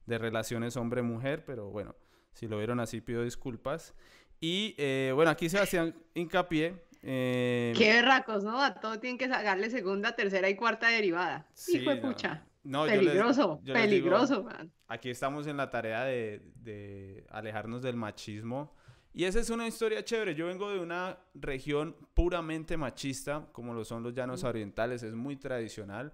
de relaciones hombre-mujer, pero bueno, si lo vieron así, pido disculpas. Y eh, bueno, aquí Sebastián hincapié Eh, Qué berracos, ¿no? A todo tienen que sacarle segunda, tercera y cuarta derivada. Sí, Hijo de no. pucha. no, yo les- Peligroso, yo les digo, peligroso, man. aquí estamos en la tarea de, de alejarnos del machismo. Y esa es una historia chévere. Yo vengo de una región puramente machista, como lo son los llanos orientales, es muy tradicional.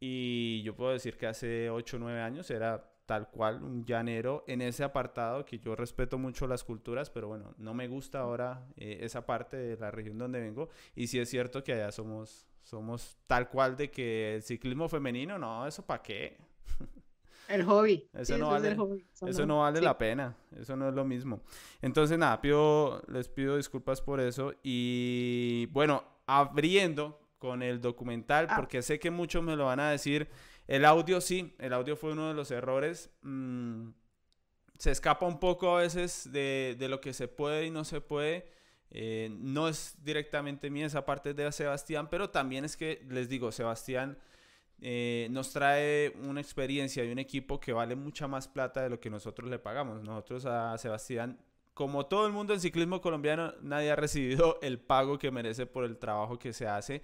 Y yo puedo decir que hace 8 o 9 años era tal cual un llanero en ese apartado, que yo respeto mucho las culturas, pero bueno, no me gusta ahora eh, esa parte de la región donde vengo. Y sí es cierto que allá somos, somos tal cual de que el ciclismo femenino, no, eso para qué. El hobby. Eso Sí, no vale- hobby, Eso no vale sí. la pena, eso no es lo mismo. Entonces, nada, pido, les pido disculpas por eso. Y bueno, abriendo con el documental, Ah. porque sé que muchos me lo van a decir. El audio sí, el audio fue uno de los errores. mm, se escapa un poco a veces de, de lo que se puede y no se puede. Eh, no es directamente mía esa parte de Sebastián, pero también es que, les digo, Sebastián eh, nos trae una experiencia y un equipo que vale mucha más plata de lo que nosotros le pagamos. Nosotros a Sebastián, como todo el mundo en ciclismo colombiano, nadie ha recibido el pago que merece por el trabajo que se hace.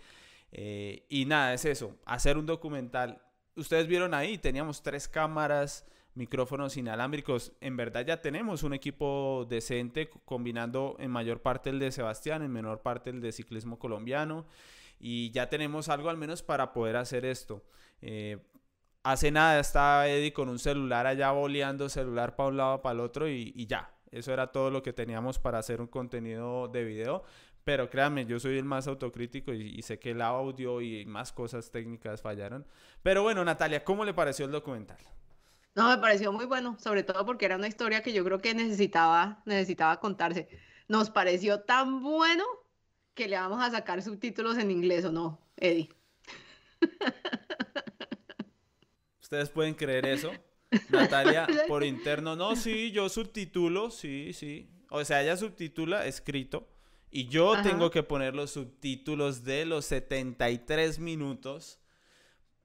Eh, y nada, es eso, hacer un documental. Ustedes vieron ahí, teníamos tres cámaras, micrófonos inalámbricos. En verdad ya tenemos un equipo decente, combinando en mayor parte el de Sebastián, en menor parte el de ciclismo colombiano. Y ya tenemos algo al menos para poder hacer esto. Eh, hace nada estaba Eddie con un celular allá boleando, celular para un lado, para el otro y ya. Eso era todo lo que teníamos para hacer un contenido de video. Pero créanme, yo soy el más autocrítico y, y sé que el audio y más cosas técnicas fallaron. Pero bueno, Natalia, ¿cómo le pareció el documental? No, me pareció muy bueno, sobre todo porque era una historia que yo creo que necesitaba, necesitaba contarse. Nos pareció tan bueno que le vamos a sacar subtítulos en inglés o no, Eddie. ¿Ustedes pueden creer eso? Natalia, por interno, no, sí, yo subtitulo, sí, sí. O sea, ella subtitula escrito y yo Ajá. tengo que poner los subtítulos de los 73 minutos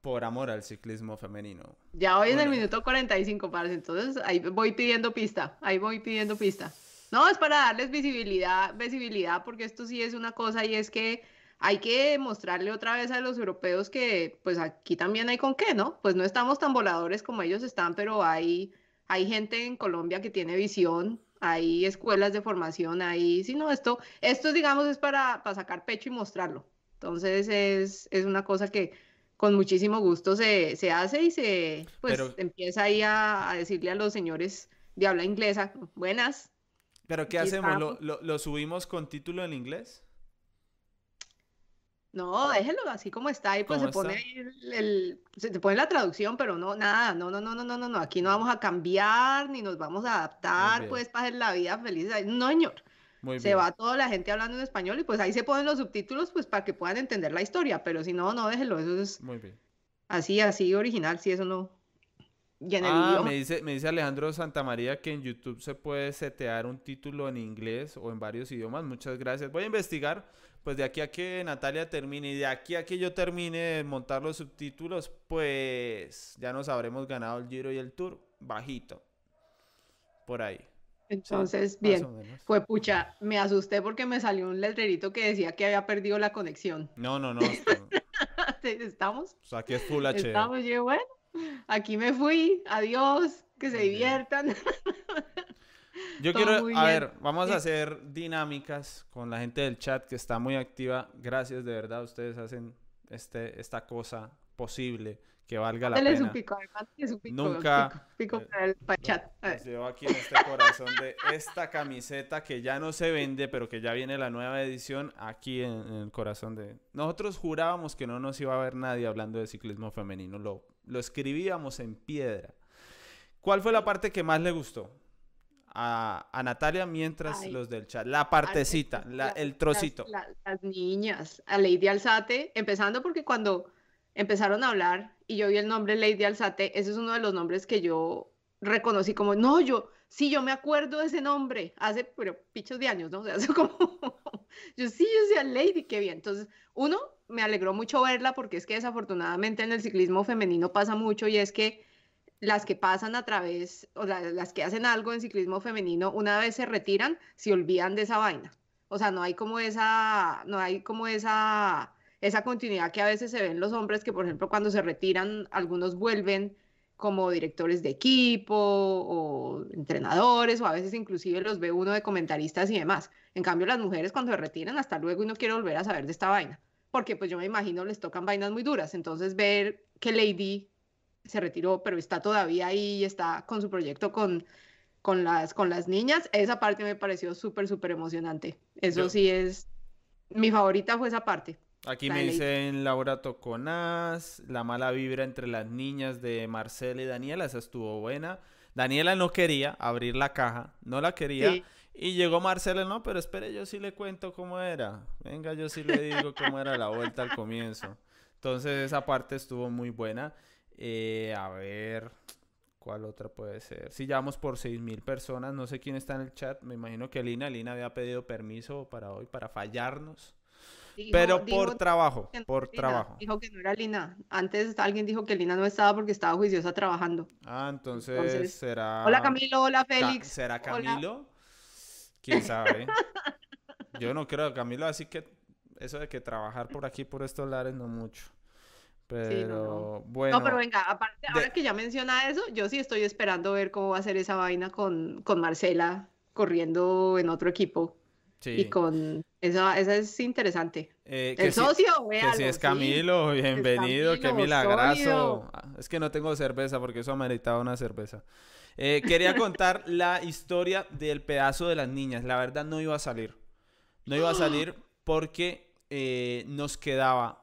por amor al ciclismo femenino. Ya hoy en el Bueno. minuto 45, parce, entonces ahí voy pidiendo pista, ahí voy pidiendo pista. No, es para darles visibilidad, visibilidad, porque esto sí es una cosa y es que hay que mostrarle otra vez a los europeos que pues aquí también hay con qué, ¿no? Pues no estamos tan voladores como ellos están, pero hay, hay gente en Colombia que tiene visión, hay escuelas de formación, hay, sí, no, esto, esto digamos es para, para sacar pecho y mostrarlo. Entonces es, es una cosa que con muchísimo gusto se, se hace y se pues Pero- empieza ahí a, a decirle a los señores de habla inglesa, buenas, ¿Pero qué hacemos? ¿Lo, lo- lo subimos con título en inglés? No, déjelo así como está y pues se ¿Cómo pone está? ahí el, el- se te pone la traducción, pero no, nada, no, no, no, no, no, no, no, aquí no vamos a cambiar ni nos vamos a adaptar pues para hacer la vida feliz, no señor, Muy se bien. va toda la gente hablando en español y pues ahí se ponen los subtítulos pues para que puedan entender la historia, pero si no, no, déjelo, eso es Muy bien. así, así original, si eso no, Ah, me dice, me dice Alejandro Santamaría que en YouTube se puede setear un título en inglés o en varios idiomas. Muchas gracias. Voy a investigar, pues de aquí a que Natalia termine y de aquí a que yo termine de montar los subtítulos, pues ya nos habremos ganado el Giro y el Tour bajito. Por ahí. Entonces, bien. Fue pucha, me asusté porque me salió un letrerito que decía que había perdido la conexión. No, no, no. ¿Estamos? o sea, aquí es Full HD. Estamos, yo, bueno, aquí me fui, adiós, que se diviertan. Yo Todo quiero, a ver, vamos a hacer dinámicas con la gente del chat que está muy activa. Gracias, de verdad, ustedes hacen este, esta cosa posible que valga la Dale pena. pico, su pico, Nunca, pico, pico eh, para el chat. Llevo aquí en este corazón de esta camiseta que ya no se vende, pero que ya viene la nueva edición aquí en, en el corazón de... Nosotros jurábamos que no nos iba a ver nadie hablando de ciclismo femenino, lo, lo escribíamos en piedra. ¿Cuál fue la parte que más le gustó? A, a Natalia mientras Ay. los del chat. La partecita, la- el trocito. Las, la- las niñas, a Lady Alzate, empezando porque cuando empezaron a hablar y yo vi el nombre Lady Alzate, ese es uno de los nombres que yo reconocí como, no, yo, sí, yo me acuerdo de ese nombre, hace, pero pichos de años, ¿no? O sea, hace como, yo sí, yo decía Lady, qué bien. Entonces, uno, me alegró mucho verla porque es que desafortunadamente en el ciclismo femenino pasa mucho y es que las que pasan a través, o la- las que hacen algo en ciclismo femenino, una vez se retiran, se olvidan de esa vaina. O sea, no hay como esa, no hay como esa, esa continuidad que a veces se ven los hombres que, por ejemplo, cuando se retiran, algunos vuelven como directores de equipo o entrenadores o a veces inclusive los ve uno de comentaristas y demás. En cambio, las mujeres cuando se retiran, hasta luego y no quiere volver a saber de esta vaina, porque pues yo me imagino les tocan vainas muy duras. Entonces ver que Lady se retiró, pero está todavía ahí y está con su proyecto con, con, las, con las niñas, esa parte me pareció súper, súper emocionante. Eso Yo- sí es, mi favorita fue esa parte. Aquí La me dicen Laura Toconaz, la mala vibra entre las niñas de Marcela y Daniela, esa estuvo buena. Daniela no quería abrir la caja, no la quería. Sí. Y llegó Marcela, no, pero espere, yo sí le cuento cómo era. Venga, yo sí le digo cómo era la vuelta al comienzo. Entonces esa parte estuvo muy buena. Eh, a ver, ¿cuál otra puede ser? Si ya vamos por 6.000 personas, no sé quién está en el chat, me imagino que Lina, Lina había pedido permiso para hoy, para fallarnos. Dijo- Pero por dijo trabajo, no por Lina, trabajo. Dijo que no era Lina. Antes alguien dijo que Lina no estaba porque estaba juiciosa trabajando. Ah, entonces, Entonces, será... Hola Camilo, hola Ca- Félix. ¿Será hola. Camilo? ¿Quién sabe? Yo no creo, Camilo, así que eso de que trabajar por aquí, por estos lares, no mucho. Pero bueno, No, pero venga, aparte, de- ahora que ya menciona eso, yo sí estoy esperando ver cómo va a ser esa vaina con, con Marcela corriendo en otro equipo. sí. Y con esa, esa es interesante. eh, que El socio, que véalo, si es sí. Camilo, bienvenido, qué Camilo, milagrazo. sólido. Ah, Es que no tengo cerveza porque eso ameritaba una cerveza. Eh, quería contar la historia del pedazo de las niñas. La verdad no iba a salir. No iba a salir porque eh, nos quedaba,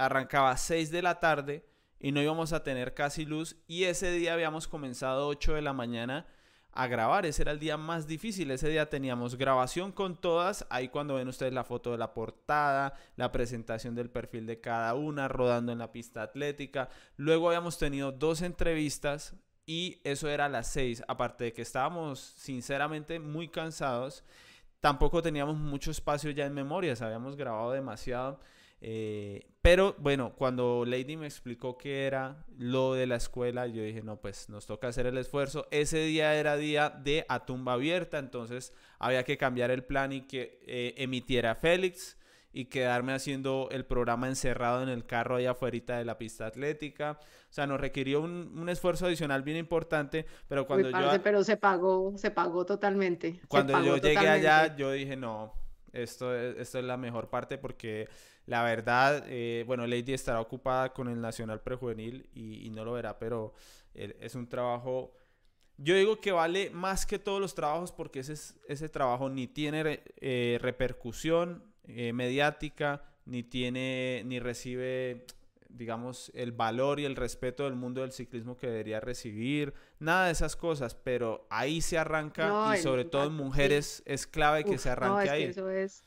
arrancaba a 6 de la tarde y no íbamos a tener casi luz. Y ese día habíamos comenzado 8 de la mañana a grabar. Ese era el día más difícil. Ese día teníamos grabación con todas. Ahí cuando ven ustedes la foto de la portada, la presentación del perfil de cada una, rodando en la pista atlética. Luego habíamos tenido dos entrevistas y eso era a las 6. Aparte de que estábamos sinceramente muy cansados, tampoco teníamos mucho espacio ya en memorias. Habíamos grabado demasiado. Eh, pero bueno, cuando Lady me explicó que era lo de la escuela, yo dije, no, pues nos toca hacer el esfuerzo. Ese día era día de a tumba abierta, entonces había que cambiar el plan y que eh, emitiera Félix y quedarme haciendo el programa encerrado en el carro allá afuera de la pista atlética. O sea, nos requirió un, un esfuerzo adicional bien importante, pero cuando Uy, yo... parce, pero se pagó, se pagó totalmente. Cuando pagó yo llegué allá, totalmente. yo dije, no, esto es, esto es la mejor parte porque la verdad, eh, bueno, Lady estará ocupada con el Nacional Prejuvenil y, y no lo verá, pero eh, es un trabajo, yo digo que vale más que todos los trabajos porque ese, es- ese trabajo ni tiene eh, repercusión eh, mediática, ni tiene, ni recibe digamos, el valor y el respeto del mundo del ciclismo que debería recibir, nada de esas cosas, pero ahí se arranca No, y el sobre todo en sí. mujeres es clave que Uf, se no, arranque es ahí. que eso es,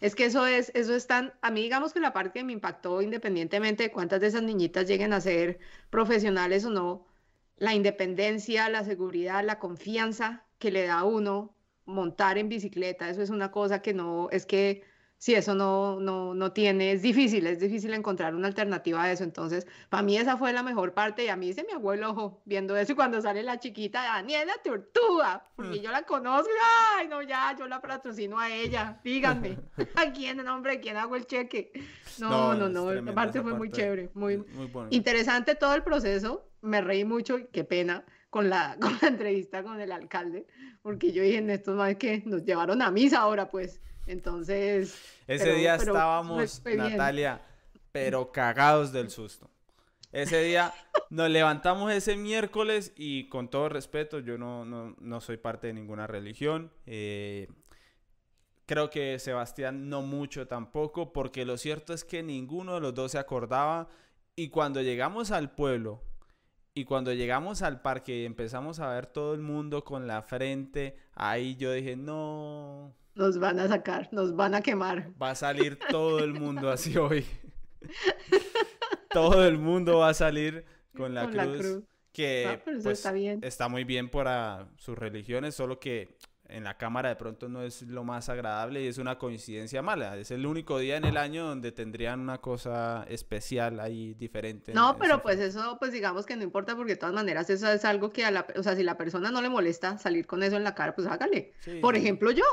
es que eso es, eso es tan, a mí digamos que la parte que me impactó, independientemente de cuántas de esas niñitas lleguen a ser profesionales o no, la independencia, la seguridad, la confianza que le da a uno montar en bicicleta, eso es una cosa que no, es que si eso no, no, no tiene, es difícil, es difícil encontrar una alternativa a eso. Entonces, para mí esa fue la mejor parte y a mí se me abuelo el ojo viendo eso y cuando sale la chiquita, Daniela Tortuga, porque yo la conozco, ay, no, ya, yo la patrocino a ella, díganme, ¿a quién, nombre, quién hago el cheque? No, no, no, tremenda parte fue muy parte, chévere, muy muy bueno. interesante todo el proceso, me reí mucho, y qué pena. Con la, con la entrevista con el alcalde, porque yo dije, en estos más que nos llevaron a misa ahora, pues. Entonces, Ese pero- día pero estábamos. Natalia, pero cagados del susto. Ese día nos levantamos ese miércoles y con todo respeto, yo no, no, no soy parte de ninguna religión. eh, creo que Sebastián no mucho tampoco, porque lo cierto es que ninguno de los dos se acordaba. Y cuando llegamos al pueblo y cuando llegamos al parque y empezamos a ver todo el mundo con la frente, ahí yo dije, no, nos van a sacar, nos van a quemar. Va a salir todo el mundo así hoy. todo el mundo va a salir con la, Con cruz, la cruz. Que Ah, pero eso pues, está bien. está muy bien para sus religiones, solo que en la cámara de pronto no es lo más agradable y es una coincidencia mala. Es el único día en el año donde tendrían una cosa especial ahí diferente. en- No, en pero pues fe. eso, pues digamos que no importa porque de todas maneras eso es algo que a la, o sea, si la persona no le molesta salir con eso en la cara, pues hágale. Sí, Por no. ejemplo, yo,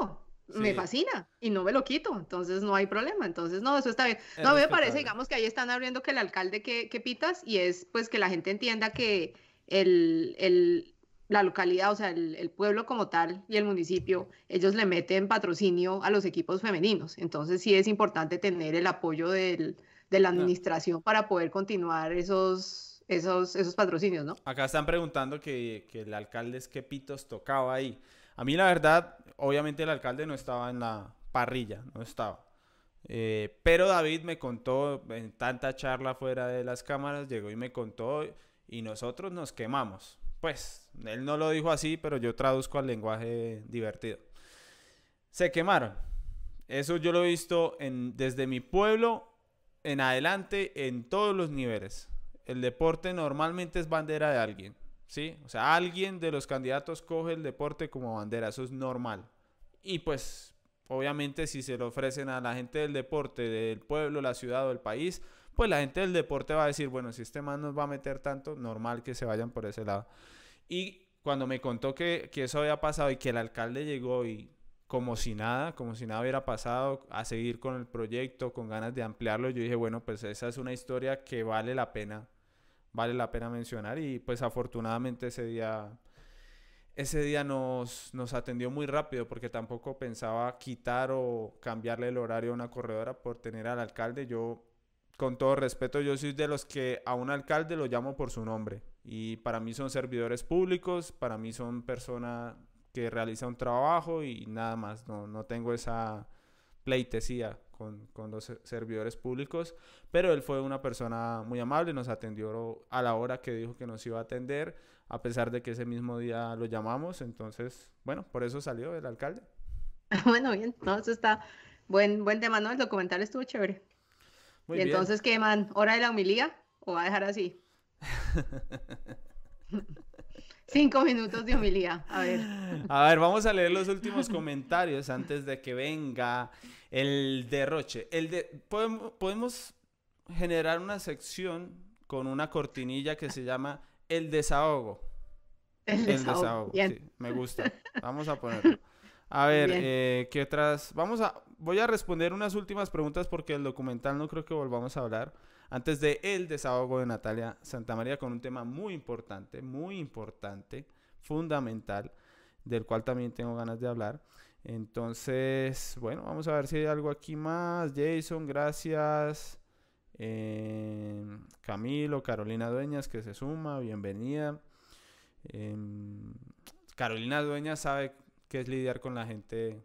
me fascina y no me lo quito, entonces no hay problema, entonces no, eso está bien. Es No, a mí me parece, digamos, que ahí están abriendo que el alcalde que, que pitas y es pues que la gente entienda que el, el- la localidad, o sea, el, el pueblo como tal y el municipio, ellos le meten patrocinio a los equipos femeninos, entonces sí es importante tener el apoyo del, de la No. administración para poder continuar esos, esos, esos patrocinios, ¿no? Acá están preguntando que, que el alcalde es que pitos tocaba ahí. A mí la verdad, obviamente el alcalde no estaba en la parrilla, no estaba. Eh, pero David me contó en tanta charla fuera de las cámaras, llegó y me contó y nosotros nos quemamos. Pues, él no lo dijo así, pero yo traduzco al lenguaje divertido. Se quemaron. Eso yo lo he visto en, desde mi pueblo en adelante en todos los niveles. El deporte normalmente es bandera de alguien, ¿sí? O sea, alguien de los candidatos coge el deporte como bandera, eso es normal. Y pues, obviamente, si se lo ofrecen a la gente del deporte, del pueblo, la ciudad o el país, pues la gente del deporte va a decir, bueno, si este man nos va a meter tanto, normal que se vayan por ese lado. Y cuando me contó que, que eso había pasado y que el alcalde llegó y como si nada, como si nada hubiera pasado, a seguir con el proyecto, con ganas de ampliarlo, yo dije, bueno, pues esa es una historia que vale la pena, vale la pena mencionar y pues afortunadamente ese día, ese día nos, nos atendió muy rápido porque tampoco pensaba quitar o cambiarle el horario a una corredora por tener al alcalde. Yo, con todo respeto, yo soy de los que a un alcalde lo llamo por su nombre y para mí son servidores públicos, para mí son personas que realiza un trabajo y nada más, no, no tengo esa pleitesía con, con los se- servidores públicos, pero él fue una persona muy amable, nos atendió a la hora que dijo que nos iba a atender, a pesar de que ese mismo día lo llamamos, entonces, bueno, por eso salió el alcalde. Bueno, bien, no, eso está buen, buen tema, ¿no? El documental estuvo chévere. Muy y bien. entonces, ¿qué, man? ¿Hora de la humilía o va a dejar así? Cinco minutos de humilía. A ver. A ver, vamos a leer los últimos comentarios antes de que venga el derroche. El de, podemos, podemos generar una sección con una cortinilla que se llama El desahogo. El El desahogo. Bien. sí, me gusta. Vamos a ponerlo. A ver, eh, ¿qué otras? Vamos a, voy a responder unas últimas preguntas porque el documental no creo que volvamos a hablar. Antes de el desahogo de Natalia Santamaría con un tema muy importante, muy importante, fundamental, del cual también tengo ganas de hablar. Entonces, bueno, vamos a ver si hay algo aquí más. Jason, gracias. Eh, Camilo, Carolina Dueñas, que se suma, bienvenida. Em, Carolina Dueñas sabe qué es lidiar con la gente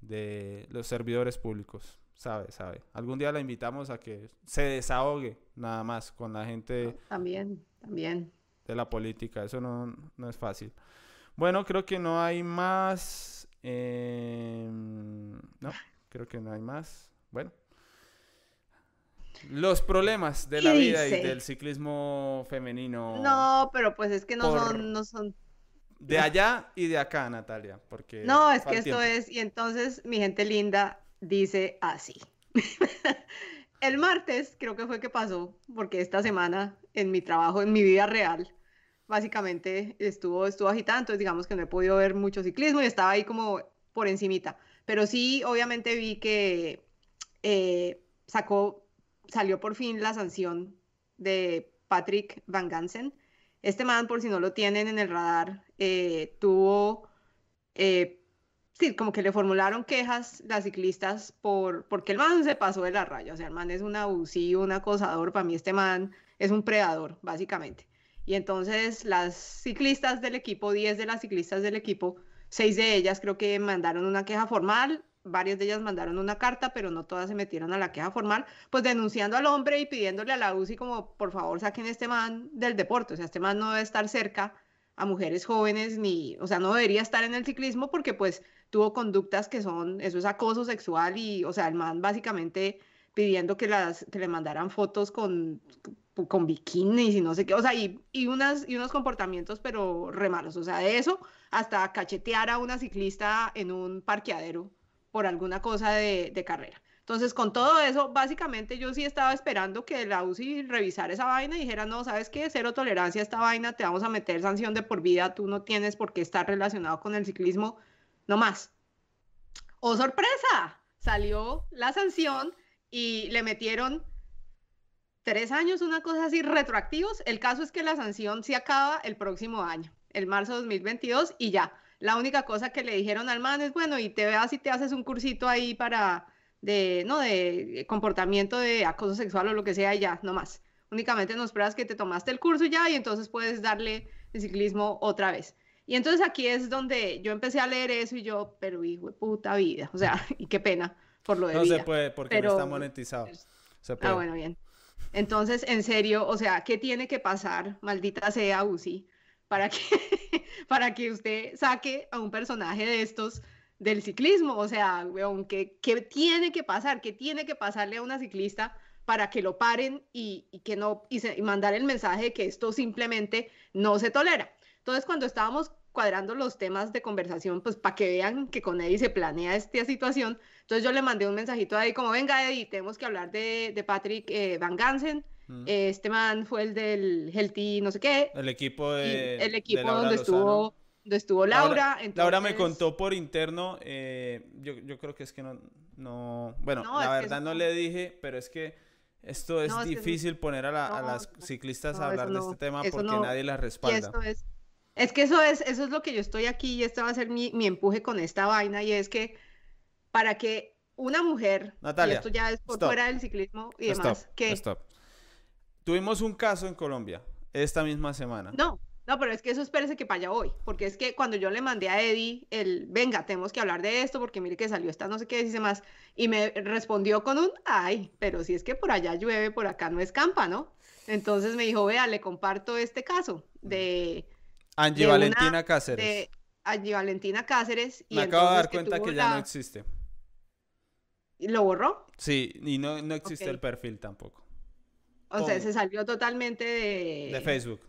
de los servidores públicos. Sabe, sabe. Algún día la invitamos a que se desahogue nada más con la gente También, también. de la política. Eso no, no es fácil. Bueno, creo que no hay más. em, no, creo que no hay más. Bueno. Los problemas de la vida y del ciclismo femenino. No, pero pues es que no Por- son, no son. De allá y de acá, Natalia, porque No, es que esto es, y entonces mi gente linda dice así. El martes creo que fue que pasó, porque esta semana en mi trabajo, en mi vida real, básicamente estuvo, estuvo agitada, entonces digamos que no he podido ver mucho ciclismo y estaba ahí como por encimita. Pero sí, obviamente vi que eh, sacó, salió por fin la sanción de Patrick Van Gansen. Este man, por si no lo tienen en el radar, eh, tuvo, eh, sí, como que le formularon quejas las ciclistas por, porque el man se pasó de la raya. O sea, el man es un abusivo, un acosador. Para mí este man es un predador, básicamente. Y entonces las ciclistas del equipo, 10 de las ciclistas del equipo, 6 de ellas creo que mandaron una queja formal, varias de ellas mandaron una carta, pero no todas se metieron a la queja formal, pues denunciando al hombre y pidiéndole a la UCI como, por favor, saquen este man del deporte. O sea, este man no debe estar cerca a mujeres jóvenes ni, o sea, no debería estar en el ciclismo porque pues tuvo conductas que son, eso es acoso sexual y, o sea, el man básicamente pidiendo que, las, que le mandaran fotos con, con bikinis y no sé qué, o sea, y, y, unas, y unos comportamientos pero re malos, o sea, de eso hasta cachetear a una ciclista en un parqueadero por alguna cosa de, de carrera. Entonces, con todo eso, básicamente yo sí estaba esperando que la UCI revisara esa vaina y dijera, no, ¿sabes qué? Cero tolerancia a esta vaina, te vamos a meter sanción de por vida, tú no tienes por qué estar relacionado con el ciclismo, no más. ¡Oh, sorpresa! Salió la sanción y le metieron tres años, una cosa así, retroactivos. El caso es que la sanción se acaba el próximo año, el marzo de 2022, y ya. La única cosa que le dijeron al man es, bueno, y te veas y te haces un cursito ahí para, de, no, de comportamiento de acoso sexual o lo que sea, y ya, no más. Únicamente nos pruebas que te tomaste el curso ya y entonces puedes darle el ciclismo otra vez. Y entonces aquí es donde yo empecé a leer eso y yo, pero hijo de puta vida, o sea, y qué pena por lo de No vida. se puede porque Pero- no está monetizado. Se Ah, bueno, bien. Entonces, en serio, o sea, ¿qué tiene que pasar, maldita sea Uzi, para que, para que usted saque a un personaje de estos del ciclismo? O sea, weón, ¿qué, qué tiene que pasar? ¿Qué tiene que pasarle a una ciclista para que lo paren y, y que no, y, se- y mandar el mensaje de que esto simplemente no se tolera? Entonces, cuando estábamos cuadrando los temas de conversación, pues para que vean que con Eddie se planea esta situación, entonces yo le mandé un mensajito ahí como, venga Eddie, tenemos que hablar de, de Patrick eh, Van Gansen, Mm. Eh, este man fue el del Healthy no sé qué, El equipo y de. el de equipo Laura donde Lozano. estuvo, donde estuvo Laura. Laura me entonces- contó por interno, eh, yo, yo creo que es que no, no bueno, No, la es verdad eso no le dije, pero es que esto es No, es que difícil poner a, la- a las ciclistas a hablar de este tema porque nadie las Y respalda. esto es, es que eso es, eso es lo que yo estoy aquí y este va a ser mi, mi empuje con esta vaina y es que para que una mujer, y Natalia, esto ya es por stop. fuera del ciclismo y Stop, demás, que stop. Tuvimos un caso en Colombia esta misma semana. No, no, pero es que eso espérese que para allá voy, porque es que cuando yo le mandé a Eddie el, venga, tenemos que hablar de esto, porque mire que salió esta no sé qué, dice más, y me respondió con un, ay, pero si es que por allá llueve, por acá no escampa, ¿no? Entonces me dijo, vea, le comparto este caso de, Angie de una- Valentina Cáceres. de Angie Valentina Cáceres, y Me acabo de dar cuenta que ya no existe. ¿Lo borró? Sí, y no, no existe el perfil tampoco. O sea, se salió totalmente de... De Facebook.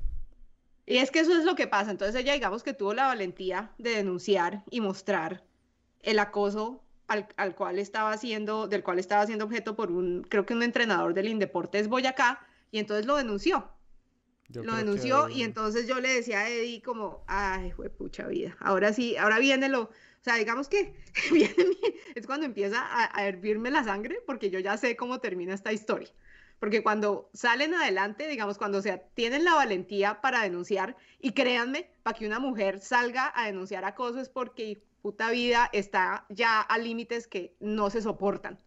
Y es que eso es lo que pasa. Entonces ella, digamos que tuvo la valentía de denunciar y mostrar el acoso al, al cual estaba siendo, del cual estaba siendo objeto por un, creo que un entrenador del Indeportes Boyacá, y entonces lo denunció. Yo lo que denunció ahí- y entonces yo le decía a Eddie como, ay, fue pucha vida, ahora sí, ahora viene lo, o sea, digamos que viene mi- es cuando empieza a, a hervirme la sangre porque yo ya sé cómo termina esta historia. Porque cuando salen adelante, digamos, cuando se tienen la valentía para denunciar, y créanme, para que una mujer salga a denunciar acoso es porque puta vida está ya a límites que no se soportan.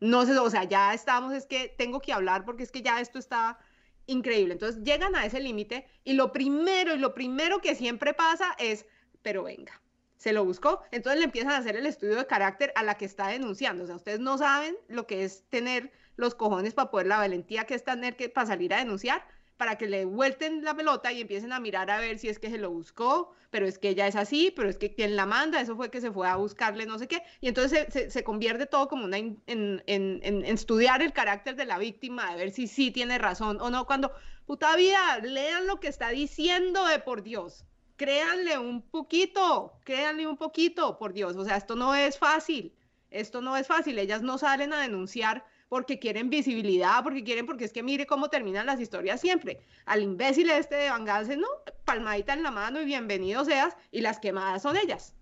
No sé, o sea, ya estamos, es que tengo que hablar porque es que ya esto está increíble. Entonces llegan a ese límite y lo primero y lo primero que siempre pasa es, pero venga, se lo buscó. Entonces le empiezan a hacer el estudio de carácter a la que está denunciando. O sea, ustedes no saben lo que es tener los cojones para poder, la valentía que es tener que para salir a denunciar, para que le vuelten la pelota y empiecen a mirar a ver si es que se lo buscó, pero es que ella es así, pero es que quien la manda, eso fue que se fue a buscarle no sé qué, y entonces se, se- convierte todo como una en, en- en- estudiar el carácter de la víctima, de ver si sí tiene razón o no, cuando, puta vida, lean lo que está diciendo de por Dios, créanle un poquito, créanle un poquito, por Dios, o sea, esto no es fácil, esto no es fácil, ellas no salen a denunciar porque quieren visibilidad, porque quieren, porque es que mire cómo terminan las historias siempre. Al imbécil este de Van no, palmadita en la mano y bienvenido seas, y las quemadas son ellas.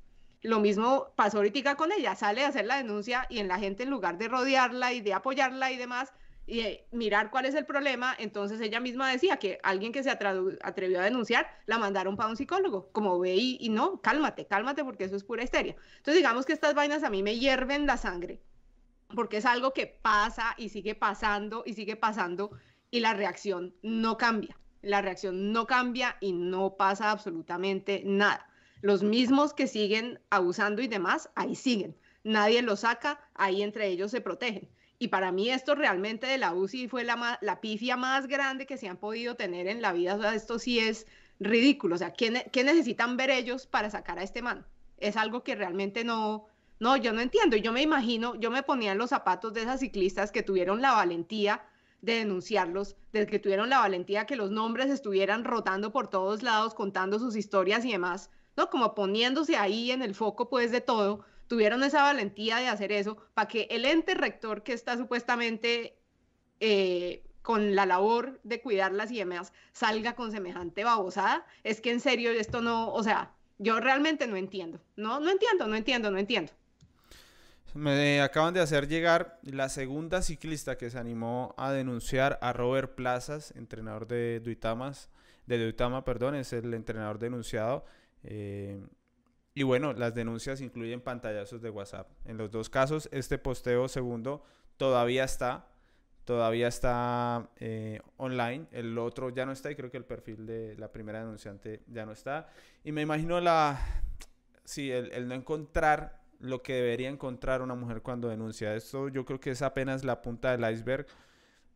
Lo mismo pasó ahorita con ella, sale a hacer la denuncia y en la gente en lugar de rodearla y de apoyarla y demás, y de mirar cuál es el problema, entonces ella misma decía que alguien que se atrevió a denunciar la mandaron para un psicólogo, como ve y, y no, cálmate, cálmate porque eso es pura histeria. Entonces digamos que estas vainas a mí me hierven la sangre, porque es algo que pasa y sigue pasando y sigue pasando y la reacción no cambia. La reacción no cambia y no pasa absolutamente nada. Los mismos que siguen abusando y demás, ahí siguen. Nadie los saca, ahí entre ellos se protegen. Y para mí esto realmente de la UCI fue la, la pifia más grande que se han podido tener en la vida. O sea, esto sí es ridículo. O sea, ¿qué, qué necesitan ver ellos para sacar a este man? Es algo que realmente no, no, yo no entiendo. Yo me imagino, yo me ponía en los zapatos de esas ciclistas que tuvieron la valentía de denunciarlos, de que tuvieron la valentía que los nombres estuvieran rotando por todos lados, contando sus historias y demás, ¿no? Como poniéndose ahí en el foco, pues, de todo, tuvieron esa valentía de hacer eso, para que el ente rector que está supuestamente eh, con la labor de cuidarlas y demás salga con semejante babosada, es que en serio esto no, o sea, yo realmente no entiendo, no, no entiendo, no entiendo, no entiendo. Me acaban de hacer llegar la segunda ciclista que se animó a denunciar a Robert Plazas, entrenador de Duitamas, de Duitama, perdón, es el entrenador denunciado. Eh, y bueno, las denuncias incluyen pantallazos de WhatsApp. En los dos casos, este posteo segundo todavía está, todavía está eh, online. El otro ya no está y creo que el perfil de la primera denunciante ya no está. Y me imagino la, sí, el, no encontrar lo que debería encontrar una mujer cuando denuncia. Esto yo creo que es apenas la punta del iceberg.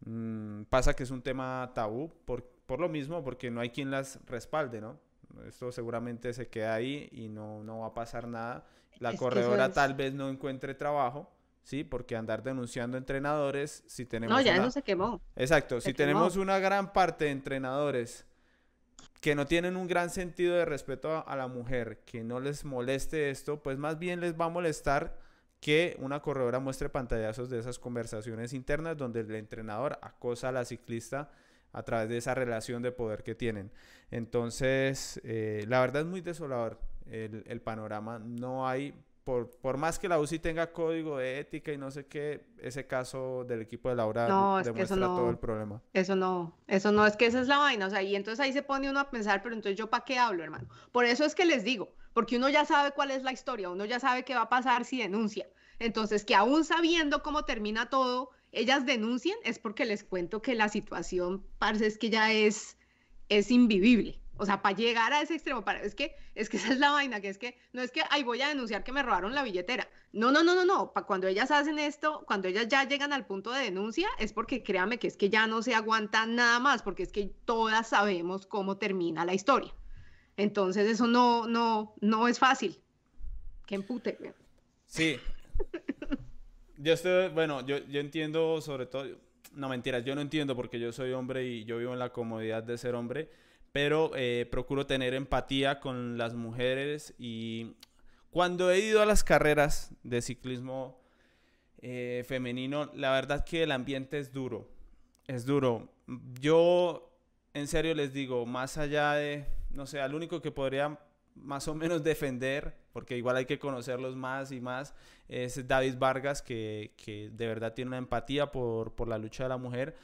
Mm, pasa que es un tema tabú por, por lo mismo, porque no hay quien las respalde, ¿no? Esto seguramente se queda ahí y no, no va a pasar nada. La corredora tal vez no encuentre trabajo, ¿sí? Porque andar denunciando entrenadores, si tenemos... No, ya eso se quemó. Exacto, si tenemos una gran parte de entrenadores que no tienen un gran sentido de respeto a, la mujer, que no les moleste esto, pues más bien les va a molestar que una corredora muestre pantallazos de esas conversaciones internas donde el entrenador acosa a la ciclista a través de esa relación de poder que tienen. Entonces, eh, la verdad es muy desolador el, el panorama. No hay por, más que la UCI tenga código de ética y no sé qué, ese caso del equipo de Laura demuestra todo el problema. Eso no, eso no, es que esa es la vaina, o sea, y entonces ahí se pone uno a pensar, pero entonces yo para qué hablo, hermano. Por eso es que les digo, porque uno ya sabe cuál es la historia, uno ya sabe qué va a pasar si denuncia. Entonces, que aún sabiendo cómo termina todo, ellas denuncien, es porque les cuento que la situación, parece es que ya es, es invivible. O sea, para llegar a ese extremo, para, es que es que esa es la vaina, que es que no es que ay voy a denunciar que me robaron la billetera. No, no, no, no, no. Pa cuando ellas hacen esto, cuando ellas ya llegan al punto de denuncia, es porque créame que es que ya no se aguanta nada más, porque es que todas sabemos cómo termina la historia. Entonces eso no, no, no es fácil. Que empute. Sí. yo estoy, bueno, yo, yo entiendo sobre todo, no mentiras, yo no entiendo porque yo soy hombre y yo vivo en la comodidad de ser hombre pero eh, procuro tener empatía con las mujeres y cuando he ido a las carreras de ciclismo eh, femenino, la verdad que el ambiente es duro, es duro. Yo en serio les digo, más allá de, no sé, al único que podría más o menos defender, porque igual hay que conocerlos más y más, es David Vargas, que, que de verdad tiene una empatía por, por la lucha de la mujer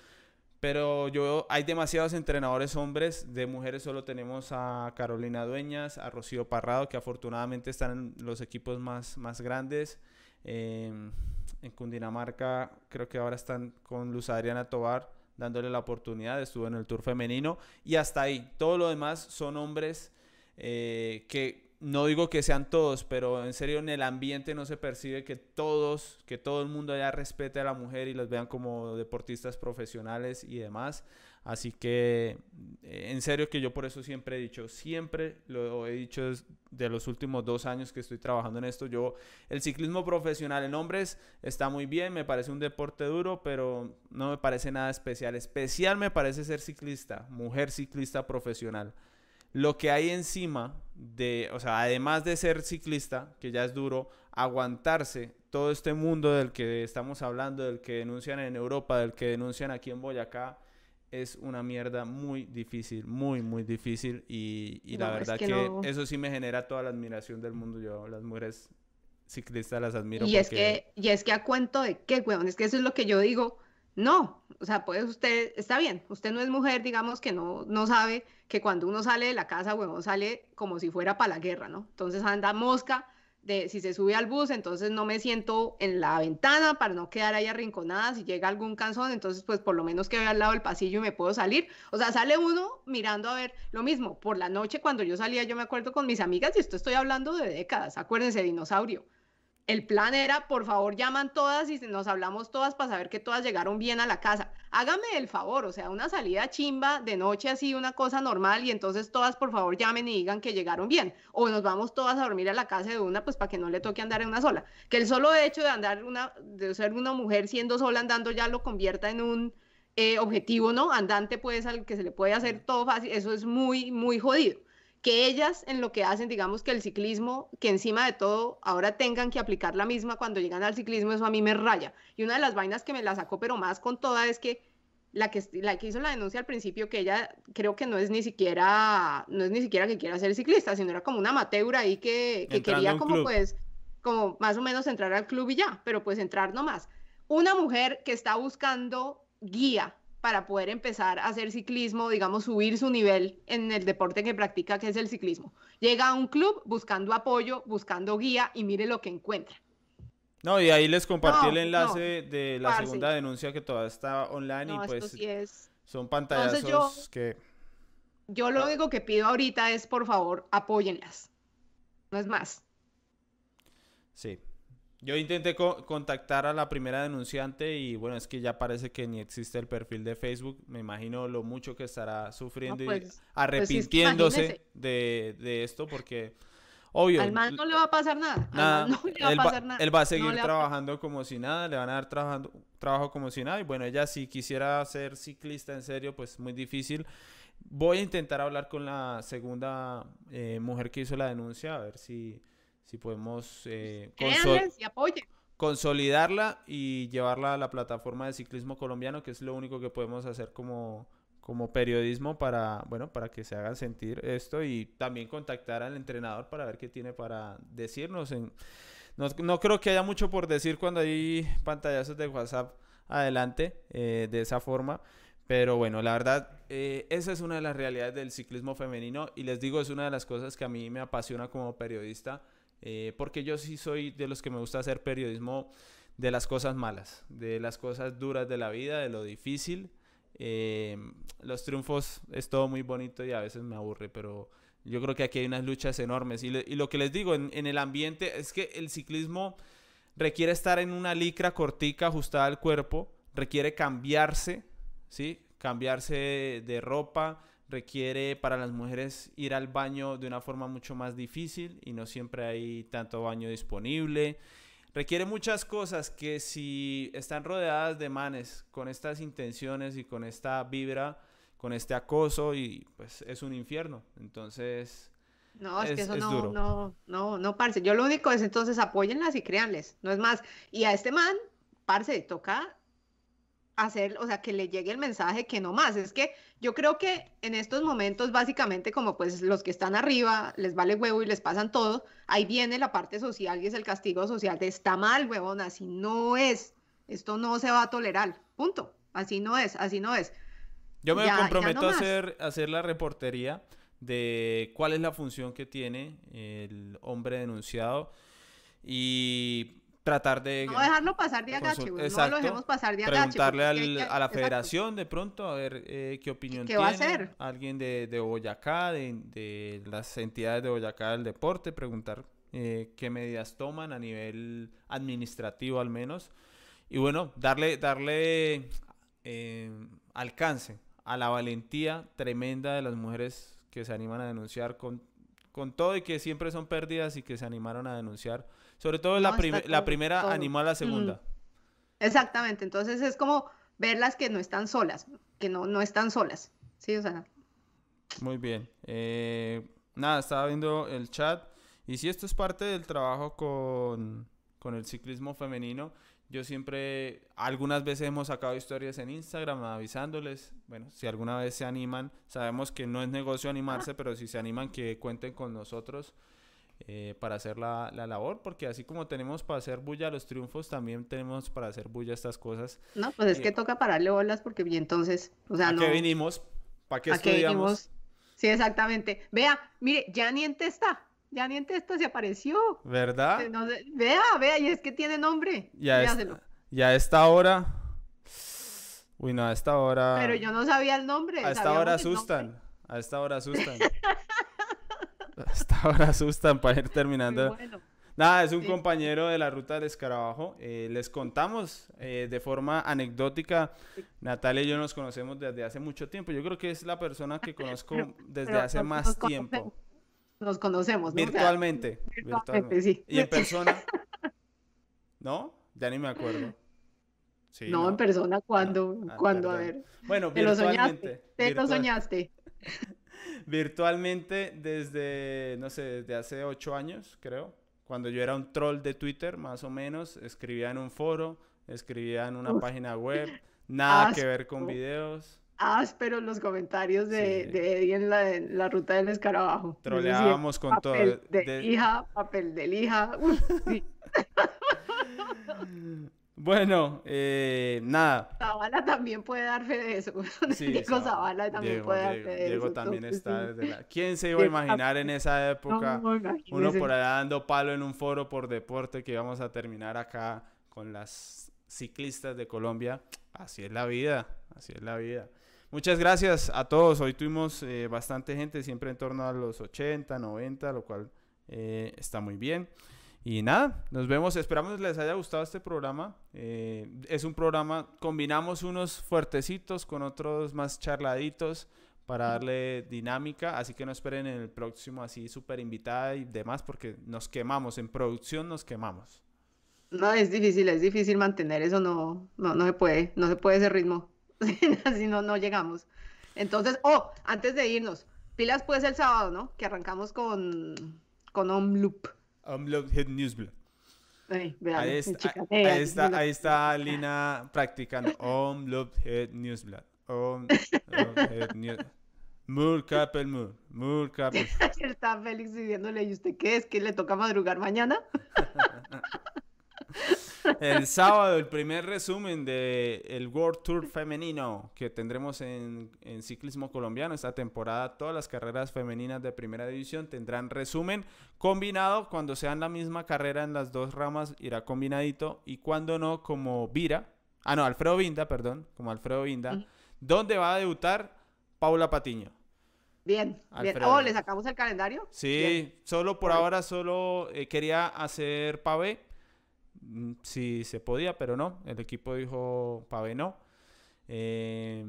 pero yo, hay demasiados entrenadores hombres, de mujeres solo tenemos a Carolina Dueñas, a Rocío Parrado, que afortunadamente están en los equipos más, más grandes. Em, en Cundinamarca creo que ahora están con Luz Adriana Tobar dándole la oportunidad, estuvo en el Tour femenino y hasta ahí. Todo lo demás son hombres eh, que no digo que sean todos, pero en serio en el ambiente no se percibe que todos, que todo el mundo allá respete a la mujer y los vean como deportistas profesionales y demás. Así que eh, en serio que yo por eso siempre he dicho, siempre lo he dicho de los últimos dos años que estoy trabajando en esto, yo el ciclismo profesional en hombres está muy bien, me parece un deporte duro, pero no me parece nada especial. Especial me parece ser ciclista, mujer ciclista profesional lo que hay encima de, o sea, además de ser ciclista, que ya es duro, aguantarse todo este mundo del que estamos hablando, del que denuncian en Europa, del que denuncian aquí en Boyacá, es una mierda muy difícil, muy, muy difícil. Y, la verdad que, eso sí me genera toda la admiración del mundo. Yo, las mujeres ciclistas las admiro. Y, es, que, y es que a cuento de qué, weón, es que eso es lo que yo digo. No, o sea, pues usted, está bien, usted no es mujer, digamos que no, no sabe que cuando uno sale de la casa, huevón, sale como si fuera para la guerra, ¿no? Entonces anda mosca de si se sube al bus, entonces no me siento en la ventana para no quedar ahí arrinconada, si llega algún cansón, entonces pues por lo menos que al lado del pasillo y me puedo salir. O sea, sale uno mirando a ver lo mismo. Por la noche cuando yo salía, yo me acuerdo con mis amigas, y esto estoy hablando de décadas, acuérdense, dinosaurio el plan era, por favor, llaman todas y nos hablamos todas para saber que todas llegaron bien a la casa. Hágame el favor, o sea, una salida chimba de noche así, una cosa normal, y entonces todas, por favor, llamen y digan que llegaron bien. O nos vamos todas a dormir a la casa de una, pues para que no le toque andar en una sola. Que el solo hecho de andar una, de ser una mujer siendo sola andando ya lo convierta en un eh, objetivo, ¿no? Andante, pues, al que se le puede hacer todo fácil, eso es muy, muy jodido que ellas en lo que hacen, digamos que el ciclismo, que encima de todo ahora tengan que aplicar la misma cuando llegan al ciclismo, eso a mí me raya. Y una de las vainas que me la sacó, pero más con toda, es que la que, la que hizo la denuncia al principio, que ella creo que no es ni siquiera, no es ni siquiera que quiera ser ciclista, sino era como una amateur ahí que, que quería como pues como más o menos entrar al club y ya, pero pues entrar nomás. Una mujer que está buscando guía para poder empezar a hacer ciclismo, digamos, subir su nivel en el deporte que practica, que es el ciclismo. Llega a un club buscando apoyo, buscando guía y mire lo que encuentra. No, y ahí les compartí No, el enlace no, de la parce. segunda denuncia que todavía está online No, y pues sí es... son pantallazos Entonces yo- que... Yo lo único que pido ahorita es, por favor, apóyenlas. No es más. Sí. Yo intenté co- contactar a la primera denunciante y bueno, es que ya parece que ni existe el perfil de Facebook. Me imagino lo mucho que estará sufriendo pues, y pues es que arrepintiéndose de, de esto porque, obvio, Al man no le va a pasar nada. No le va a él, va, pasar nada. él va a seguir a trabajando como si nada, le van a dar trabajando, trabajo como si nada y bueno, ella si quisiera ser ciclista en serio, pues muy difícil. Voy a intentar hablar con la segunda eh, mujer que hizo la denuncia, a ver si, si podemos eh, consol- Apoyen. consolidarla y llevarla a la plataforma de ciclismo colombiano, que es lo único que podemos hacer como, como periodismo para, bueno, para que se hagan sentir esto y también contactar al entrenador para ver qué tiene para decirnos. No, no creo que haya mucho por decir cuando hay pantallazos de WhatsApp adelante eh, de esa forma. Pero bueno, la verdad, eh, esa es una de las realidades del ciclismo femenino y les digo, es una de las cosas que a mí me apasiona como periodista, eh, porque yo sí soy de los que me gusta hacer periodismo de las cosas malas, de las cosas duras de la vida, de lo difícil. Eh, los triunfos es todo muy bonito y a veces me aburre, pero yo creo que aquí hay unas luchas enormes. Y, lo que les digo, en, el ambiente es que el ciclismo requiere estar en una licra cortica ajustada al cuerpo, requiere cambiarse, ¿sí? Cambiarse de ropa, requiere para las mujeres ir al baño de una forma mucho más difícil y no siempre hay tanto baño disponible. Requiere muchas cosas que si están rodeadas de manes con estas intenciones y con esta vibra, con este acoso y pues es un infierno. Entonces, No, es, Es- que eso es no, duro. no, no, no, parce. Yo lo único es entonces apóyenlas y créanles. No es más. Y a este man, parce, toca hacer, o sea, que le llegue el mensaje que no más. Es que yo creo que en estos momentos, básicamente, como pues los que están arriba les vale huevo y les pasan todo, ahí viene la parte social y es el castigo social de está mal, huevón, así no es. Esto no se va a tolerar. Punto. Así no es, así no es. Yo me Ya- comprometo no a hacer, a hacer la reportería de cuál es la función que tiene el hombre denunciado y tratar de No dejarlo pasar de agache, güey. No lo dejemos pasar de agache. preguntarle al- a la exacto. federación de pronto a ver eh, qué opinión ¿Qué va a hacer? alguien de, de Boyacá, de, de las entidades de Boyacá del deporte, preguntar eh, qué medidas toman a nivel administrativo al menos. Y bueno, darle, darle eh, alcance a la valentía tremenda de las mujeres que se animan a denunciar con, con todo y que siempre son pérdidas y que se animaron a denunciar. Sobre todo la, No, prim- la primera todo. animó a la Mm. segunda. Exactamente, entonces es como verlas que no están solas, que no, no están solas. Sí, o sea, Muy bien. Eh, nada, estaba viendo el chat. Y si esto es parte del trabajo con, con el ciclismo femenino, yo siempre, algunas veces hemos sacado historias en Instagram avisándoles, bueno, si alguna vez se animan, sabemos que no es negocio animarse, pero si se animan que cuenten con nosotros eh, para hacer la, la labor, porque así como tenemos para hacer bulla los triunfos, también tenemos para hacer bulla estas cosas. no, pues es Y- que toca pararle bolas porque entonces, o sea, ¿A no, qué vinimos? ¿Para qué ¿a qué estudiamos? venimos? Sí, exactamente. Vea, mire, ya ni en testa, ya ni en testa se apareció. ¿Verdad? Eh, no sé, vea, vea, y es que tiene nombre. Y a, es- Véaselo. y a esta hora. Uy, no, a esta hora. Pero yo no sabía el nombre. A esta hora asustan. A esta hora asustan. a esta hora asustan para ir terminando. bueno. Nada, es un Sí. compañero de la ruta del escarabajo. Eh, les contamos eh, de forma anecdótica. Natalia y yo nos conocemos desde hace mucho tiempo. Yo creo que es la persona que conozco desde pero hace nos- más nos tiempo. Nos conocemos, ¿no? O sea, Virtualmente. virtualmente, virtualmente. sí. Y en persona. ¿No? Ya ni me acuerdo. Sí, no, en persona, cuando, Ah, cuando, a perdón. ver, Bueno, te lo virtualmente. soñaste, te lo soñaste. Virtualmente desde, no sé, desde hace ocho años, creo. Cuando yo era un troll de Twitter, más o menos. Escribía en un foro, escribía en una Uf. página web. Nada que ver con videos. ásperos los comentarios de, Sí. de Eddie en la, en la ruta del escarabajo. Troleábamos con todo. de, de- hija, papel de hija. Uf, sí. Bueno, eh, nada. Zavala también puede dar fe de eso. Sí, Diego Zavala también Diego, puede dar Diego- fe de Diego eso. también entonces, está desde la... ¿Quién se iba a Diego- imaginar en esa época? No, Uno imagínese. por allá dando palo en un foro por deporte que íbamos a terminar acá con las ciclistas de Colombia. Así es la vida, así es la vida. Muchas gracias a todos. Hoy tuvimos eh, bastante gente, siempre en torno a los 80, 90, lo cual eh, está muy bien. Y nada, nos vemos. Esperamos les haya gustado este programa. Eh, es un programa, combinamos unos fuertecitos con otros más charladitos para darle dinámica. Así que no esperen en el próximo así súper invitada y demás porque nos quemamos. En producción nos quemamos. No, es difícil, es difícil mantener eso, no, no, no se puede, no se puede ese ritmo, así no, no llegamos. Entonces, oh, antes de irnos, pilas pues el sábado, ¿no? Que arrancamos con, con Omloop. Newsblad. Ay, vean, Ahí me está, ahí está, ahí está Lina practicando. Head Newsblad. Umlaut Head News- Mur Kapel Mur. Mur Kapel. lo- Está Félix diciéndole, ¿y usted qué es? ¿Que le toca madrugar mañana? El sábado, el primer resumen del el World Tour femenino que tendremos en, en ciclismo colombiano esta temporada. Todas las carreras femeninas de primera división tendrán resumen combinado. Cuando sean la misma carrera en las dos ramas, irá combinadito. Y cuando no, como Vira. Ah, no, Alfredo Vinda, perdón. Como Alfredo Vinda. ¿Dónde va a debutar Paula Patiño? Bien, bien. Alfredo. Oh, ¿le sacamos el calendario? Sí, Bien. solo por ahora solo eh, quería hacer pavé. Mm, Si se podía, pero no. El equipo dijo pavé no. Eh,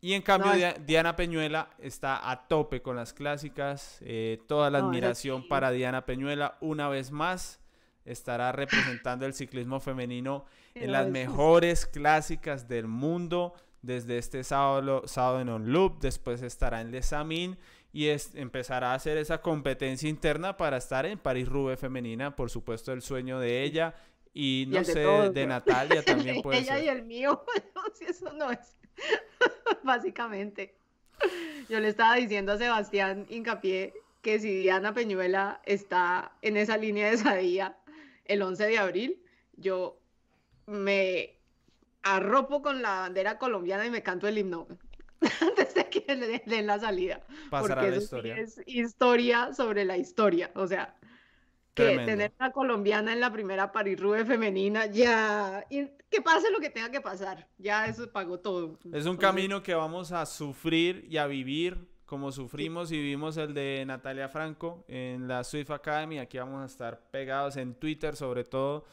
y en cambio, No, es- Dia- Diana Peñuela está a tope con las clásicas. eh, toda la No, admiración para Diana Peñuela. Una vez más, estará representando el ciclismo femenino en las mejores clásicas del mundo. Desde este sábado, sábado en On Loop, después estará en Les Amis y es- empezará a hacer esa competencia interna para estar en París-Roubaix femenina, por supuesto el sueño de ella y no de sé, todos, de ¿no? Natalia también puede Ella y ser. el mío, si eso no es, básicamente. Yo le estaba diciendo a Sebastián Hincapié que si Diana Peñuela está en esa línea de Sadía el 11 de abril, yo me arropo con la bandera colombiana y me canto el himno antes de que le den la salida. Pasará porque la eso sí historia. es historia sobre la historia. O sea, que Tremendo. tener una colombiana en la primera París-Roubaix femenina, ya, y que pase lo que tenga que pasar, ya eso pagó todo. Es un Entonces, camino que vamos a sufrir y a vivir como sufrimos y vivimos el de Natalia Franco en la Swift Academy. Aquí vamos a estar pegados en Twitter sobre todo.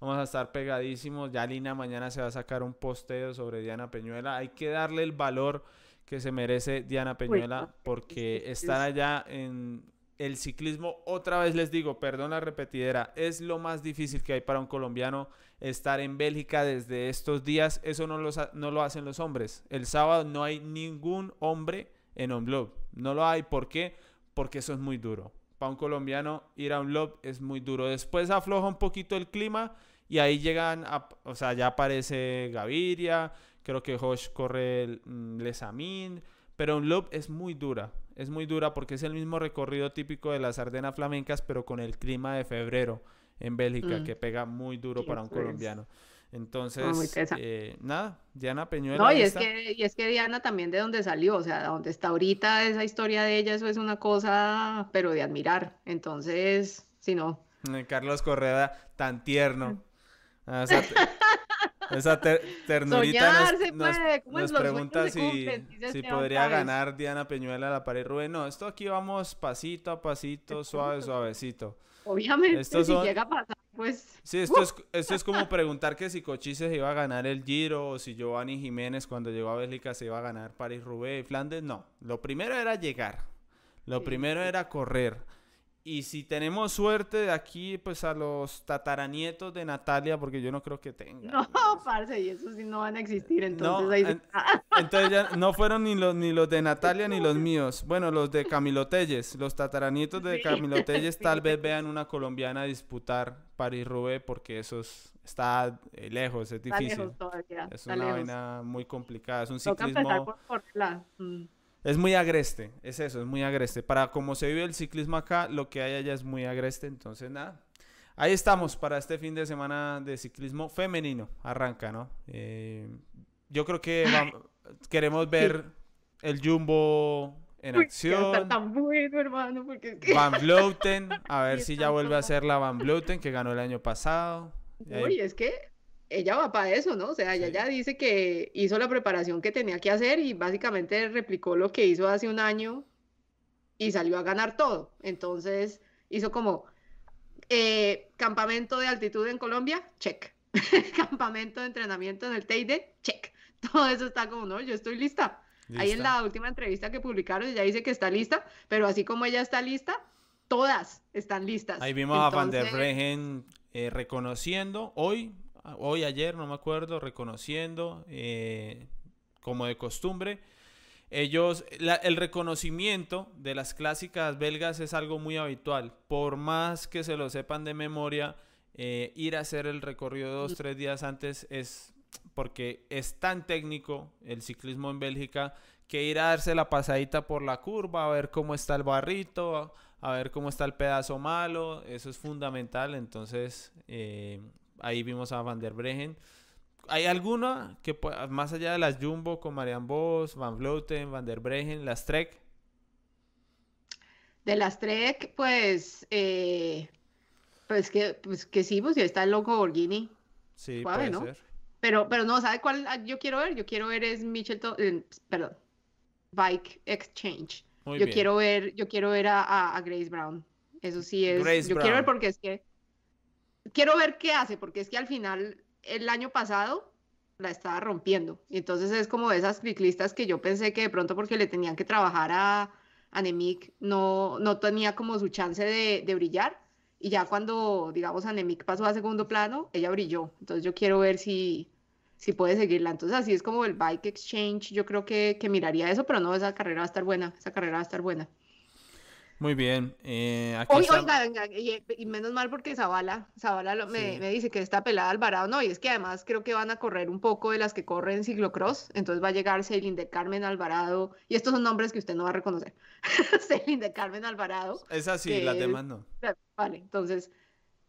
Vamos a estar pegadísimos. Ya Lina mañana se va a sacar un posteo sobre Diana Peñuela. Hay que darle el valor que se merece Diana Peñuela no, porque es que estar es- allá en el ciclismo, otra vez les digo, perdón la repetidera, es lo más difícil que hay para un colombiano estar en Bélgica desde estos días. Eso no, lo hacen los hombres. El sábado no hay ningún hombre en un blog. No lo hay. ¿Por qué? Porque eso es muy duro. Para un colombiano ir a un es muy duro. Después afloja un poquito el clima y ahí llegan, a- o sea, ya aparece Gaviria, creo que Josh corre el mm, Les Amis, pero un lob es muy dura. Es muy dura porque es el mismo recorrido típico de las Ardenas flamencas, pero con el clima de febrero en Bélgica, Mm. que pega muy duro Sí, para un colombiano. Entonces, muy tesa. eh, nada, Diana Peñuela. No, y es que, y es que Diana también de donde salió, o sea, de donde está ahorita esa historia de ella, eso es una cosa, pero de admirar. Entonces, si no, Eh, Carlos Correa, tan tierno. Ah, Esa, te- esa ter- ternurita nos- pregunta si, cumplen, si podría ganar Diana Peñuela la pared Rubén. No, esto aquí vamos pasito a pasito, suave, suavecito. obviamente, Estos si son- llega a pasar, pues, Sí, esto es, esto es como preguntar que si Cochise se iba a ganar el Giro o si Giovanni Jiménez cuando llegó a Bélgica se iba a ganar París-Roubaix y Flandes. No, lo primero era llegar. Lo Sí, primero sí. era correr. Y si tenemos suerte de aquí, pues a los tataranietos de Natalia, porque yo no creo que tenga. No, parce, y esos sí no van a existir, entonces No, ahí en- entonces ya no fueron ni los, ni los de Natalia ni los míos. Bueno, los de Camilo Telles, los tataranietos de Sí, Camilo Telles tal vez vean una colombiana disputar París-Roubaix porque eso es- está eh, lejos, es está difícil. lejos todavía, Es está una lejos. vaina muy complicada, es un Toca empezar ciclismo... por correrla. Mm. Es muy agreste, es eso, es muy agreste. Para como se vive el ciclismo acá, lo que hay allá es muy agreste, entonces nada. Ahí estamos para este fin de semana de ciclismo femenino. Arranca, ¿no? Eh, yo creo que queremos ver el Jumbo en Uy, acción. tan bueno, hermano, porque. Van Vleuten, a ver si está ya vuelve a ser la Van Vleuten que ganó el año pasado. Uy, es que ella va para eso, ¿no? O sea, ella Sí. ya dice que hizo la preparación que tenía que hacer y básicamente replicó lo que hizo hace un año y salió a ganar todo. Entonces hizo como eh, campamento de altitud en Colombia, check. Campamento de entrenamiento en el Teide, check. Todo eso está como, no, yo estoy lista. Ahí en Lista. la última entrevista que publicaron ella dice que está lista, pero así como ella está lista, todas están listas. Ahí vimos a Van der Breggen eh, reconociendo, hoy, hoy, ayer, no me acuerdo, reconociendo, eh, como de costumbre. Ellos, la- el reconocimiento de las clásicas belgas es algo muy habitual. Por más que se lo sepan de memoria, eh, ir a hacer el recorrido dos, tres días antes es porque es tan técnico el ciclismo en Bélgica que ir a darse la pasadita por la curva, a ver cómo está el barrito, a- a ver cómo está el pedazo malo, eso es fundamental. Entonces, eh, ahí vimos a Van der Breggen. ¿Hay alguna que, más allá de las Jumbo, con Marian Vos, Van Vleuten, Van der Breggen, las Trek? De las Trek, pues, eh, pues que, pues que sí, pues ya está el loco Borghini. Sí, Suave, puede ¿no? ser. Pero, pero no, ¿sabe cuál ah, yo quiero ver? Yo quiero ver es Mitchelton, eh, perdón, Bike Exchange. Muy Yo bien. quiero ver, yo quiero ver a, a- a Grace Brown. Eso sí es, Grace yo quiero ver porque es que quiero ver qué hace, porque es que al final el año pasado la estaba rompiendo. Y entonces es como de esas ciclistas que yo pensé que de pronto porque le tenían que trabajar a, a no, no tenía como su chance de, de brillar. Y ya cuando, digamos, Anemic pasó a segundo plano, ella brilló. Entonces yo quiero ver si, si puede seguirla. Entonces así es como el Bike Exchange. Yo creo que, que miraría eso, pero no, esa carrera va a estar buena. Esa carrera va a estar buena. Muy bien. eh, aquí Oiga, está- oiga, venga, y, y menos mal porque Zavala, Zavala lo- me, Sí. me dice que está pelada Alvarado, no, y es que además creo que van a correr un poco de las que corren ciclocross, entonces va a llegar Celine de Carmen Alvarado, y estos son nombres que usted no va a reconocer, Celine de Carmen Alvarado, Esa sí, que las es- demás no. vale, entonces,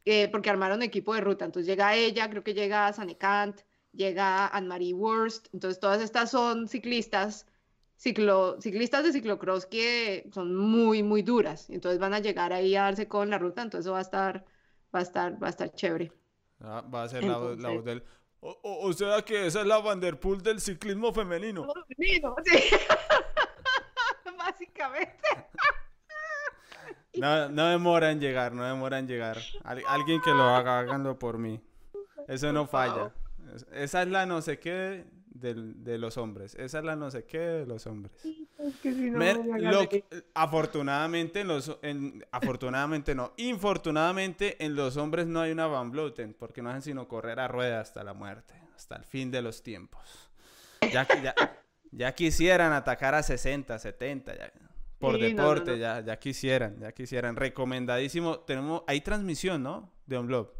eh, porque armaron equipo de ruta, entonces llega ella, creo que llega Sanekant, llega Anne-Marie Wurst, entonces todas estas son ciclistas, ciclo, ciclistas de ciclocross que son muy, muy duras, entonces van a llegar ahí a darse con la ruta, entonces eso va a estar, va a estar, va a estar chévere. Ah, va a ser la, la voz del... O, o- o sea que esa es la Vanderpool del ciclismo femenino. Femenino, sí. Básicamente. No, no demora en llegar, no demora en llegar. Al- alguien que lo haga, háganlo por mí. Eso no falla. Es- Esa es la no sé qué del- de los hombres. Esa es la no sé qué de los hombres. que si no, Mer- me hagan lo reír. que- afortunadamente en los en- afortunadamente no, infortunadamente en los hombres no hay una Van Vleuten porque no hacen sino correr a rueda hasta la muerte, hasta el fin de los tiempos. Ya, ya, ya quisieran atacar a 60, 70, ya, por Sí, no, no, deporte, no. Ya, ya quisieran, ya quisieran. Recomendadísimo. Tenemos, hay transmisión, ¿no? De un blog.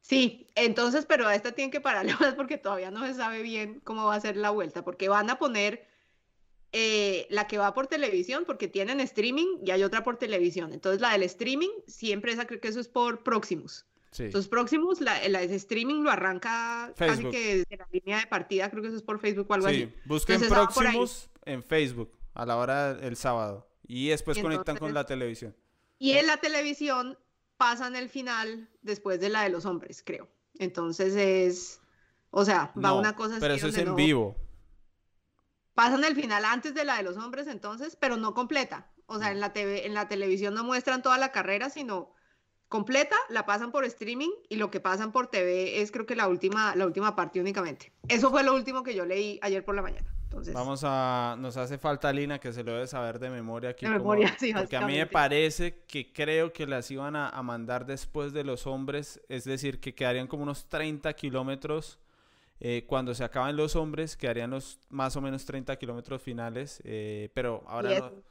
Sí, entonces, pero a esta tienen que pararle más porque todavía no se sabe bien cómo va a ser la vuelta, porque van a poner eh, la que va por televisión, porque tienen streaming y hay otra por televisión. Entonces, la del streaming, siempre esa, creo que eso es por Proximus. Sí. Entonces, Proximus, la, la de streaming lo arranca casi Facebook. que desde la línea de partida, creo que eso es por Facebook o algo Sí, así. busquen Entonces. Proximus en Facebook a la hora del sábado. Y después Y conectan con la televisión. Y en la televisión pasan el final después de la de los hombres, creo. Entonces es, o sea, va No, una cosa así pero eso es en no- vivo. Pasan el final antes de la de los hombres, entonces, pero no completa. O sea, en la TV, en la televisión no muestran toda la carrera, sino completa, la pasan por streaming y lo que pasan por TV es creo que la última, la última parte únicamente. Eso fue lo último que yo leí ayer por la mañana. Entonces, Vamos a, nos hace falta Lina que se lo debe saber de memoria aquí. De cómo- memoria, sí, porque a mí me parece que creo que las iban a, a mandar después de los hombres, es decir, que quedarían como unos 30 kilómetros. eh, cuando se acaban los hombres, quedarían los más o menos 30 kilómetros finales. eh, pero ahora y, no. eso,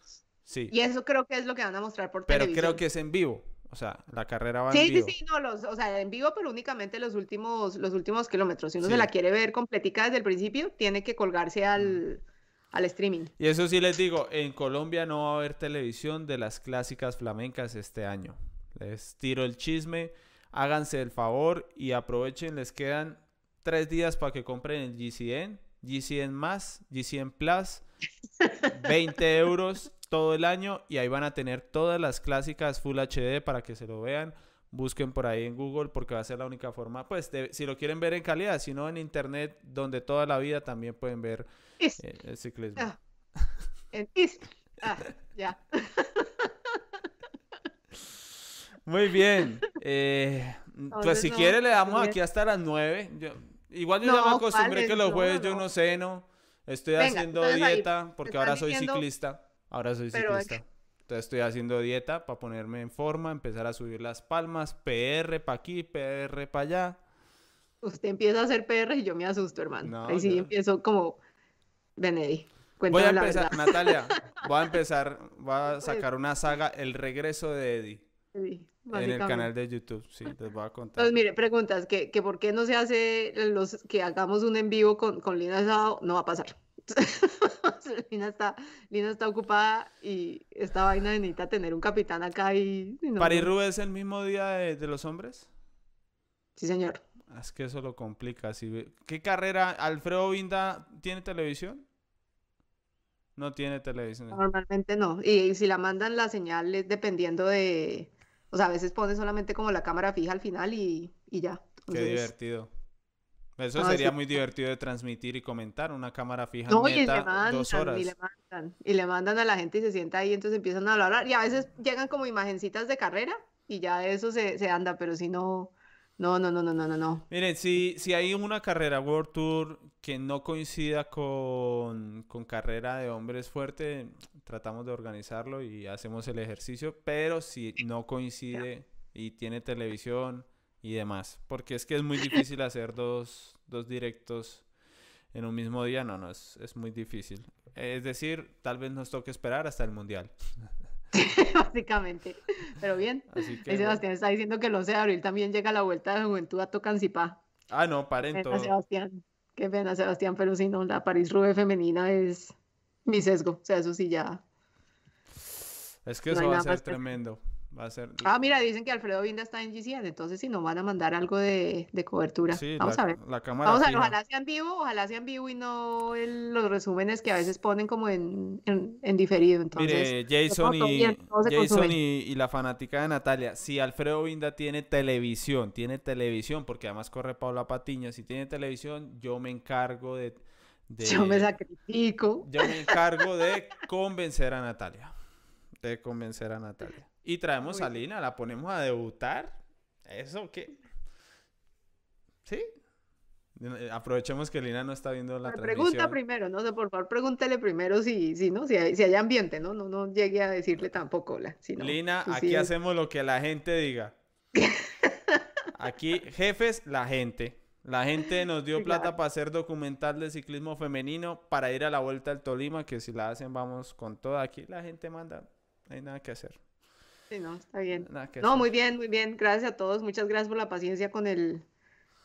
Sí, y eso creo que es lo que van a mostrar por pero televisión. creo que es en vivo. O sea, la carrera va en Sí, sí, vivo. sí, no, los, o sea, en vivo, pero únicamente los últimos, los últimos kilómetros. Si uno Sí. se la quiere ver completica desde el principio, tiene que colgarse al, al streaming. Y eso sí les digo, en Colombia no va a haber televisión de las clásicas flamencas este año. Les tiro el chisme, háganse el favor y aprovechen, les quedan tres días para que compren el GCN, GCN más, GCN Plus, 20 euros todo el año y ahí van a tener todas las clásicas Full HD para que se lo vean. Busquen por ahí en Google porque va a ser la única forma, pues de- si lo quieren ver en calidad, si no en internet, donde toda la vida también pueden ver eh, el ciclismo. ah, en is- ah, ya. Muy bien. eh, pues si no, quiere le damos aquí hasta las 9. Yo, igual yo ya No, me acostumbré que los No, jueves yo no. no ceno. Estoy Venga, haciendo ahí dieta porque ahora soy diciendo- ciclista. Ahora soy Pero ciclista. Entonces estoy haciendo dieta para ponerme en forma, empezar a subir las palmas, PR para aquí, PR para allá. Usted empieza a hacer PR y yo me asusto, hermano. No, Ahí sí yo- empiezo como, Benedi, Voy a la empezar, verdad. Natalia, voy a empezar, voy a sacar una saga, El regreso de Eddie, Sí, en el canal de YouTube. Sí, les voy a contar. Entonces, mire, preguntas, que, que por qué no se hace los que hagamos un en vivo con, con Lina Sábado, no va a pasar. Lina está, Lina está ocupada y esta vaina necesita tener un capitán acá y, y no, ¿Paris no. Roubaix es el mismo día de, de los hombres? Sí, señor. Ah, Es que eso lo complica. si ¿Qué carrera? ¿Alfredo Vinda tiene televisión? No tiene televisión. Normalmente no. Y, si la mandan la señal es dependiendo de, o sea, a veces pone solamente como la cámara fija al final y, y ya. Qué divertido. Eso No, sería sí. muy divertido de transmitir y comentar. Una cámara fija No, y le mandan, dos y horas. le mandan, y le mandan a la gente y se sienta ahí, entonces empiezan a hablar, y a veces llegan como imagencitas de carrera y ya eso se, se anda, pero si no, no, no, no, no, no, no, no. Miren, si, si hay una carrera World Tour que no coincida con, con carrera de hombres fuerte, tratamos de organizarlo y hacemos el ejercicio, pero si no coincide y tiene televisión y demás, porque es que es muy difícil hacer dos, dos directos en un mismo día, no, no, es, es muy difícil. Es decir, tal vez nos toque esperar hasta el Mundial. Básicamente. Pero bien. Así que. Sebastián está diciendo que el 11 de abril también llega la vuelta de juventud a Tocancipá. Ah, no, paren todo. Sebastián. Qué pena, Sebastián, pero si no, la París Roubaix femenina es mi sesgo. O sea, eso sí ya. Es que No eso va a ser tremendo. Va a ser... Ah, mira, dicen que Alfredo Vinda está en GCN, entonces si no van a mandar algo de, de cobertura. Sí, Vamos la, a ver. la cámara Vamos a ver, ojalá sea en vivo, ojalá sea en vivo y no el- los resúmenes que a veces ponen como en, en, en diferido. Entonces, Mire, Jason, y, bien, Jason y la fanática de Natalia, si Alfredo Vinda tiene televisión, tiene televisión, porque además corre Paula Patiño, si tiene televisión, yo me encargo de, de- yo me sacrifico. yo me encargo de convencer a Natalia, de convencer a Natalia. Y traemos a Lina, la ponemos a debutar, ¿eso qué? ¿Sí? Aprovechemos que Lina no está viendo la Me pregunta transmisión. primero, no sé, por favor, pregúntele primero si, si, ¿no? si, hay, si hay ambiente, ¿no? No, no llegue a decirle tampoco, la, si no, Lina, aquí hacemos lo que la gente diga. Aquí, jefes, la gente. La gente nos dio plata claro. para hacer documental de ciclismo femenino para ir a la Vuelta al Tolima, que si la hacen vamos con toda. Aquí la gente manda, no hay nada que hacer. Sí, no, está bien. Nada No, muy bien, muy bien. Gracias a todos. Muchas gracias por la paciencia con el,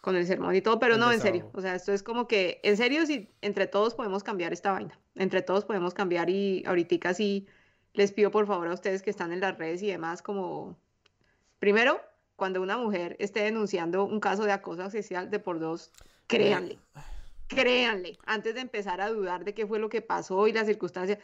con el sermón y todo, pero El no, en serio. O sea, esto es como que, en serio, si entre todos podemos cambiar esta vaina. Entre todos podemos cambiar y ahorita sí les pido por favor a ustedes que están en las redes y demás, como, primero, cuando una mujer esté denunciando un caso de acoso sexual de por dos, créanle. Créanle, antes de empezar a dudar de qué fue lo que pasó y las circunstancias,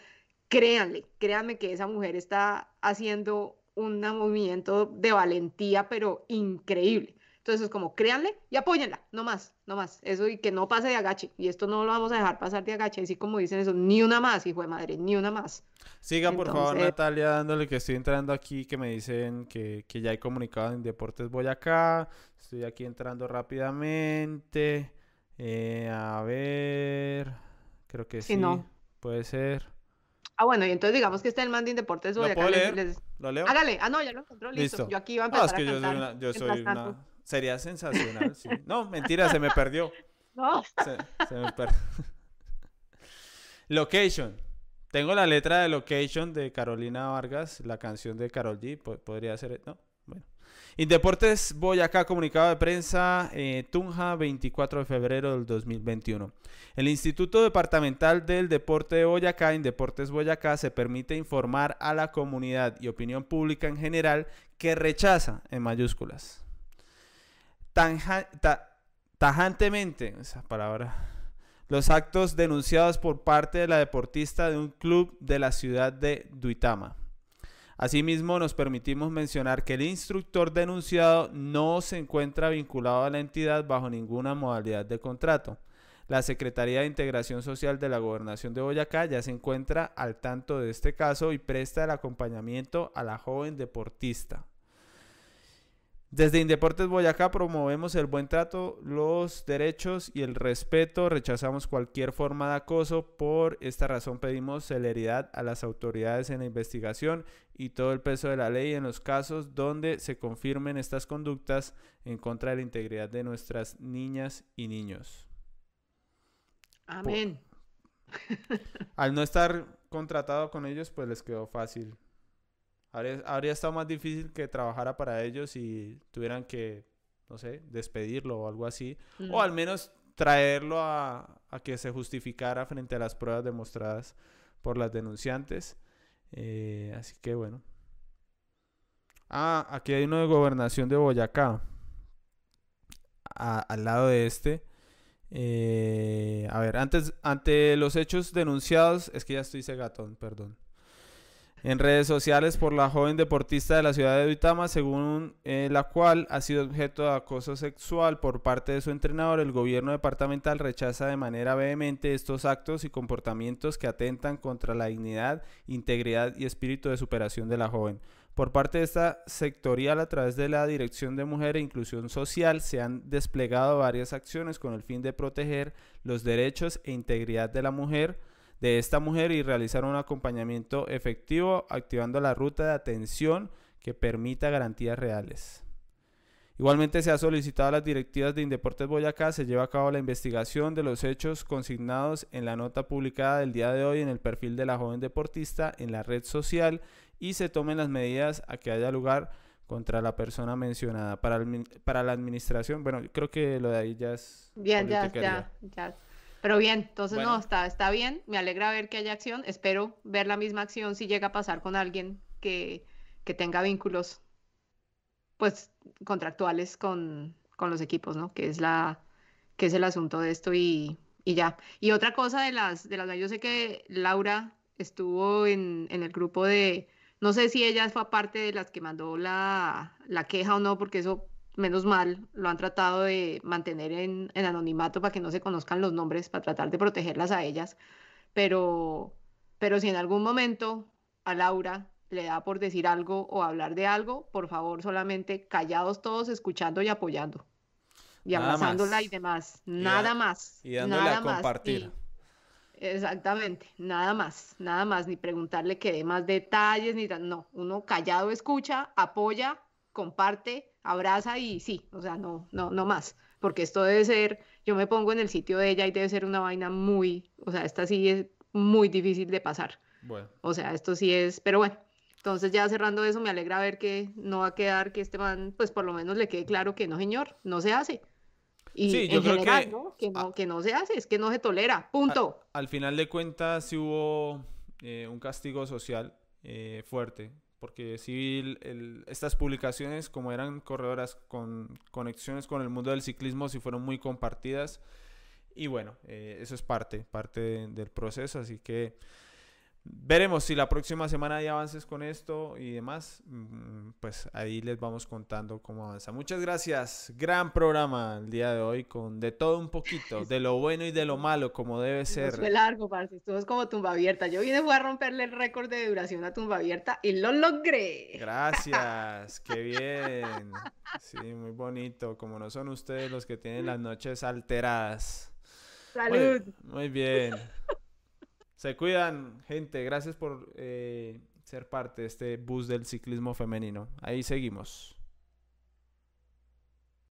créanle, créanme que esa mujer está haciendo un movimiento de valentía, pero increíble. Entonces es como, créanle y apóyenla, no más, no más. Eso y que no pase de agache. Y esto no lo vamos a dejar pasar de agache, así como dicen eso, ni una más, hijo de madre, ni una más. Siga por favor Natalia dándole que estoy entrando aquí, que me dicen que, que ya hay comunicado en Deportes Boyacá. Estoy aquí entrando rápidamente. Eh, a ver. Creo que Sí, sí. no. Puede ser. Ah, bueno, y entonces digamos que está el man de Deportes ¿Lo puedo leer? les- ¿Lo leo? Hágale. Ah, no, ya lo encontró, listo. Listo. Yo aquí iba a No, empezar es que a yo soy una, yo mientras soy tanto. una... Sería sensacional, sí. No, mentira, se me perdió. No. Se, se me perdió. Location. Tengo la letra de Location de Carolina Vargas, la canción de Carol G. po- Podría ser, ¿no? Indeportes Boyacá, comunicado de prensa, eh, Tunja, 24 de febrero del 2021. El Instituto Departamental del Deporte de Boyacá, Indeportes Boyacá, se permite informar a la comunidad y opinión pública en general que rechaza, en mayúsculas, tajantemente, esa palabra, los actos denunciados por parte de la deportista de un club de la ciudad de Duitama. Asimismo, nos permitimos mencionar que el instructor denunciado no se encuentra vinculado a la entidad bajo ninguna modalidad de contrato. La Secretaría de Integración Social de la Gobernación de Boyacá ya se encuentra al tanto de este caso y presta el acompañamiento a la joven deportista. Desde Indeportes Boyacá promovemos el buen trato, los derechos y el respeto. Rechazamos cualquier forma de acoso. Por esta razón pedimos celeridad a las autoridades en la investigación y todo el peso de la ley en los casos donde se confirmen estas conductas en contra de la integridad de nuestras niñas y niños. Amén. Al no estar contratado con ellos, pues les quedó fácil. Habría, habría estado más difícil que trabajara para ellos y tuvieran que, no sé, despedirlo o algo así. Mm. O al menos traerlo a, a que se justificara frente a las pruebas demostradas por las denunciantes. Eh, así que bueno. Ah, aquí hay uno de gobernación de Boyacá. A- al lado de este. Eh, a ver, antes, ante los hechos denunciados, es que ya estoy cegatón, perdón. En redes sociales por la joven deportista de la ciudad de Duitama, según eh, la cual ha sido objeto de acoso sexual por parte de su entrenador, el gobierno departamental rechaza de manera vehemente estos actos y comportamientos que atentan contra la dignidad, integridad y espíritu de superación de la joven. Por parte de esta sectorial, a través de la Dirección de Mujer e Inclusión Social, se han desplegado varias acciones con el fin de proteger los derechos e integridad de la mujer, de esta mujer y realizar un acompañamiento efectivo, activando la ruta de atención que permita garantías reales. Igualmente se ha solicitado a las directivas de Indeportes Boyacá se lleva a cabo la investigación de los hechos consignados en la nota publicada del día de hoy en el perfil de la joven deportista en la red social y se tomen las medidas a que haya lugar contra la persona mencionada. Para, el para la administración, bueno, creo que lo de ahí ya es Bien, ya, ya, ya. Pero bien, entonces Bueno. no, está, está bien. Me alegra ver que haya acción. Espero ver la misma acción si llega a pasar con alguien que, que tenga vínculos, pues, contractuales con, con los equipos, ¿no? Que es la, que es el asunto de esto y, y ya. Y otra cosa de las, de las, yo sé que Laura estuvo en, en el grupo de, no sé si ella fue parte de las que mandó la, la queja o no, porque eso menos mal, lo han tratado de mantener en, en anonimato para que no se conozcan los nombres, para tratar de protegerlas a ellas. Pero, pero si en algún momento a Laura le da por decir algo o hablar de algo, por favor, solamente callados todos, escuchando y apoyando. Y Nada abrazándola más. y demás. Y Nada da- más. y dándole a nada más, compartir. ni- Exactamente, nada más, nada más, ni preguntarle que dé más detalles, ni no, uno callado escucha, apoya, comparte, abraza y sí, o sea, no, no, no más, porque esto debe ser, yo me pongo en el sitio de ella y debe ser una vaina muy, o sea, esta sí es muy difícil de pasar, Bueno, o sea, esto sí es, pero bueno, entonces ya cerrando eso, me alegra ver que no va a quedar que este man, pues por lo menos le quede claro que no, señor, no se hace. Y Sí, yo en creo general, que- ¿no? Que no, que no se hace, es que no se tolera, punto. al final de cuentas sí hubo eh, un castigo social eh, fuerte, porque sí el- el- estas publicaciones, como eran corredoras con conexiones con el mundo del ciclismo, sí fueron muy compartidas. Y bueno, eh, eso es parte, parte de- del proceso, así que veremos si la próxima semana hay avances con esto y demás, mm, pues ahí les vamos contando cómo avanza. Muchas gracias, gran programa el día de hoy con de todo un poquito, de lo bueno y de lo malo, como debe ser. fue largo, parce. Esto es como tumba abierta. Yo vine fue a romperle el récord de duración a tumba abierta y lo logré. Gracias, qué bien. Sí, muy bonito, como no son ustedes los que tienen las noches alteradas. Muy- Salud. Muy bien. Se cuidan, gente. Gracias por eh, ser parte de este bus del ciclismo femenino. Ahí seguimos.